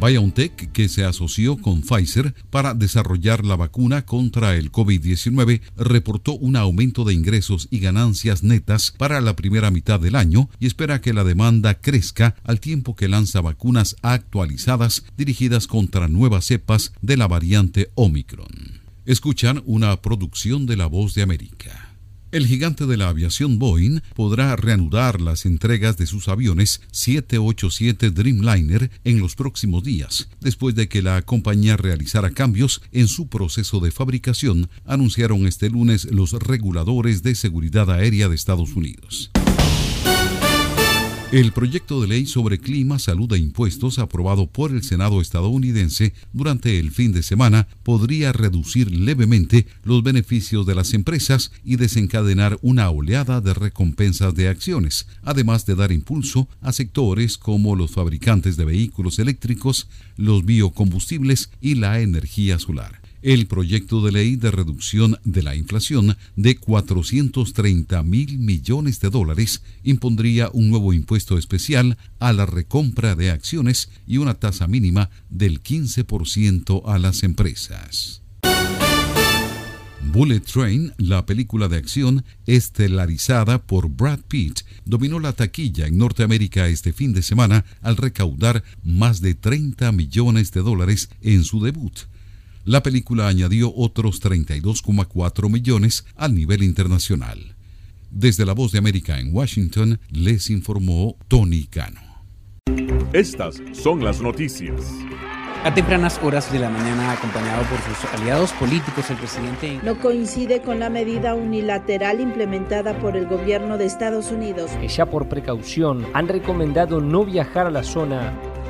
BioNTech, que se asoció con Pfizer para desarrollar la vacuna contra el COVID-19, reportó un aumento de ingresos y ganancias netas para la primera mitad del año y espera que la demanda crezca al tiempo que lanza vacunas actualizadas dirigidas contra nuevas cepas de la variante Omicron. Escuchan una producción de La Voz de América. El gigante de la aviación Boeing podrá reanudar las entregas de sus aviones 787 Dreamliner en los próximos días, después de que la compañía realizara cambios en su proceso de fabricación, anunciaron este lunes los reguladores de seguridad aérea de Estados Unidos. El proyecto de ley sobre clima, salud e impuestos aprobado por el Senado estadounidense durante el fin de semana podría reducir levemente los beneficios de las empresas y desencadenar una oleada de recompensas de acciones, además de dar impulso a sectores como los fabricantes de vehículos eléctricos, los biocombustibles y la energía solar el proyecto de ley de reducción de la inflación de 430 mil millones de dólares impondría un nuevo impuesto especial a la recompra de acciones y una tasa mínima del 15% a las empresas. Bullet Train, la película de acción estelarizada por Brad Pitt, dominó la taquilla en Norteamérica este fin de semana al recaudar más de 30 millones de dólares en su debut la película añadió otros 32,4 millones al nivel internacional. Desde la Voz de América en Washington les informó Tony Cano. Estas son las noticias. A tempranas horas de la mañana, acompañado por sus aliados políticos, el presidente no coincide con la medida unilateral implementada por el gobierno de Estados Unidos, que ya por precaución han recomendado no viajar a la zona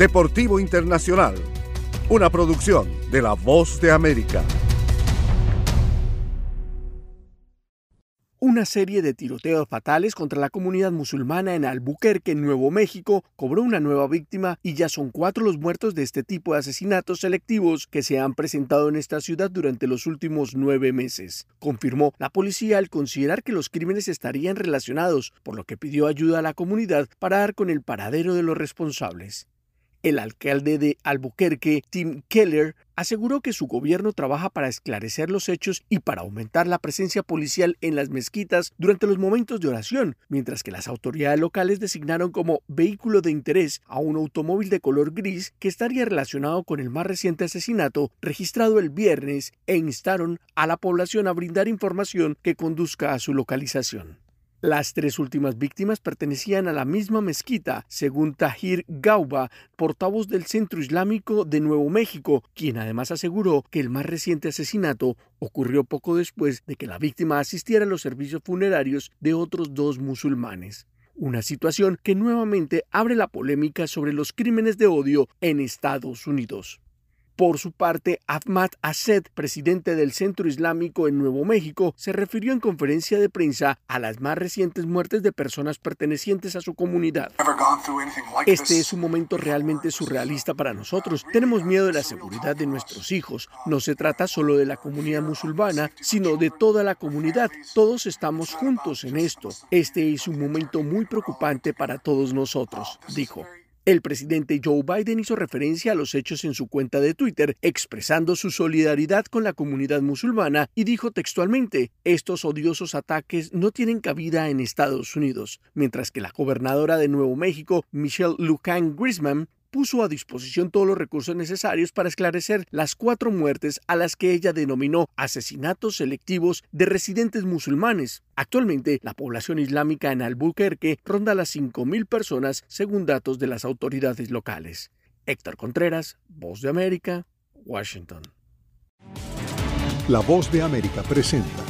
Deportivo Internacional, una producción de La Voz de América. Una serie de tiroteos fatales contra la comunidad musulmana en Albuquerque, Nuevo México, cobró una nueva víctima y ya son cuatro los muertos de este tipo de asesinatos selectivos que se han presentado en esta ciudad durante los últimos nueve meses. Confirmó la policía al considerar que los crímenes estarían relacionados, por lo que pidió ayuda a la comunidad para dar con el paradero de los responsables. El alcalde de Albuquerque, Tim Keller, aseguró que su gobierno trabaja para esclarecer los hechos y para aumentar la presencia policial en las mezquitas durante los momentos de oración, mientras que las autoridades locales designaron como vehículo de interés a un automóvil de color gris que estaría relacionado con el más reciente asesinato registrado el viernes e instaron a la población a brindar información que conduzca a su localización. Las tres últimas víctimas pertenecían a la misma mezquita, según Tahir Gauba, portavoz del Centro Islámico de Nuevo México, quien además aseguró que el más reciente asesinato ocurrió poco después de que la víctima asistiera a los servicios funerarios de otros dos musulmanes. Una situación que nuevamente abre la polémica sobre los crímenes de odio en Estados Unidos. Por su parte, Ahmad Assed, presidente del Centro Islámico en Nuevo México, se refirió en conferencia de prensa a las más recientes muertes de personas pertenecientes a su comunidad. Este es un momento realmente surrealista para nosotros. Tenemos miedo de la seguridad de nuestros hijos. No se trata solo de la comunidad musulmana, sino de toda la comunidad. Todos estamos juntos en esto. Este es un momento muy preocupante para todos nosotros, dijo. El presidente Joe Biden hizo referencia a los hechos en su cuenta de Twitter, expresando su solidaridad con la comunidad musulmana y dijo textualmente, estos odiosos ataques no tienen cabida en Estados Unidos, mientras que la gobernadora de Nuevo México, Michelle Lujan Grisman, puso a disposición todos los recursos necesarios para esclarecer las cuatro muertes a las que ella denominó asesinatos selectivos de residentes musulmanes. Actualmente, la población islámica en Albuquerque ronda las 5.000 personas según datos de las autoridades locales. Héctor Contreras, Voz de América, Washington. La Voz de América presenta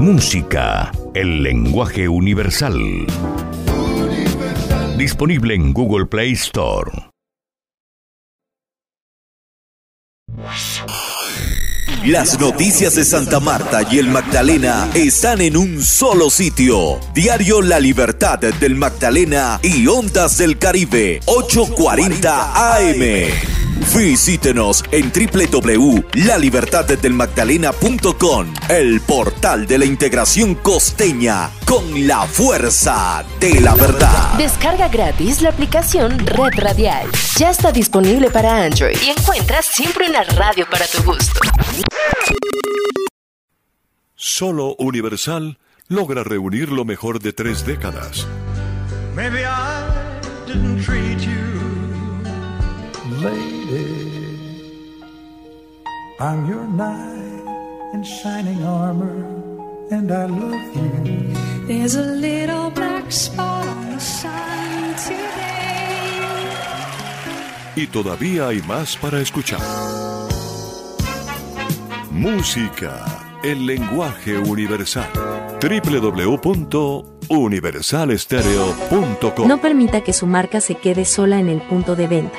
Música, el lenguaje universal. Disponible en Google Play Store. Las noticias de Santa Marta y el Magdalena están en un solo sitio. Diario La Libertad del Magdalena y Ondas del Caribe, 840 AM. Visítenos en www.lalibertaddelmagdalena.com, el portal de la integración costeña con la fuerza de la verdad. Descarga gratis la aplicación Red Radial. Ya está disponible para Android y encuentras siempre una radio para tu gusto. Solo Universal logra reunir lo mejor de tres décadas. Maybe I didn't I'm your knight in shining armor, and I love you. There's a little black spot on the sun today. Y todavía hay más para escuchar. Música, el lenguaje universal. www.universalestereo.com No permita que su marca se quede sola en el punto de venta.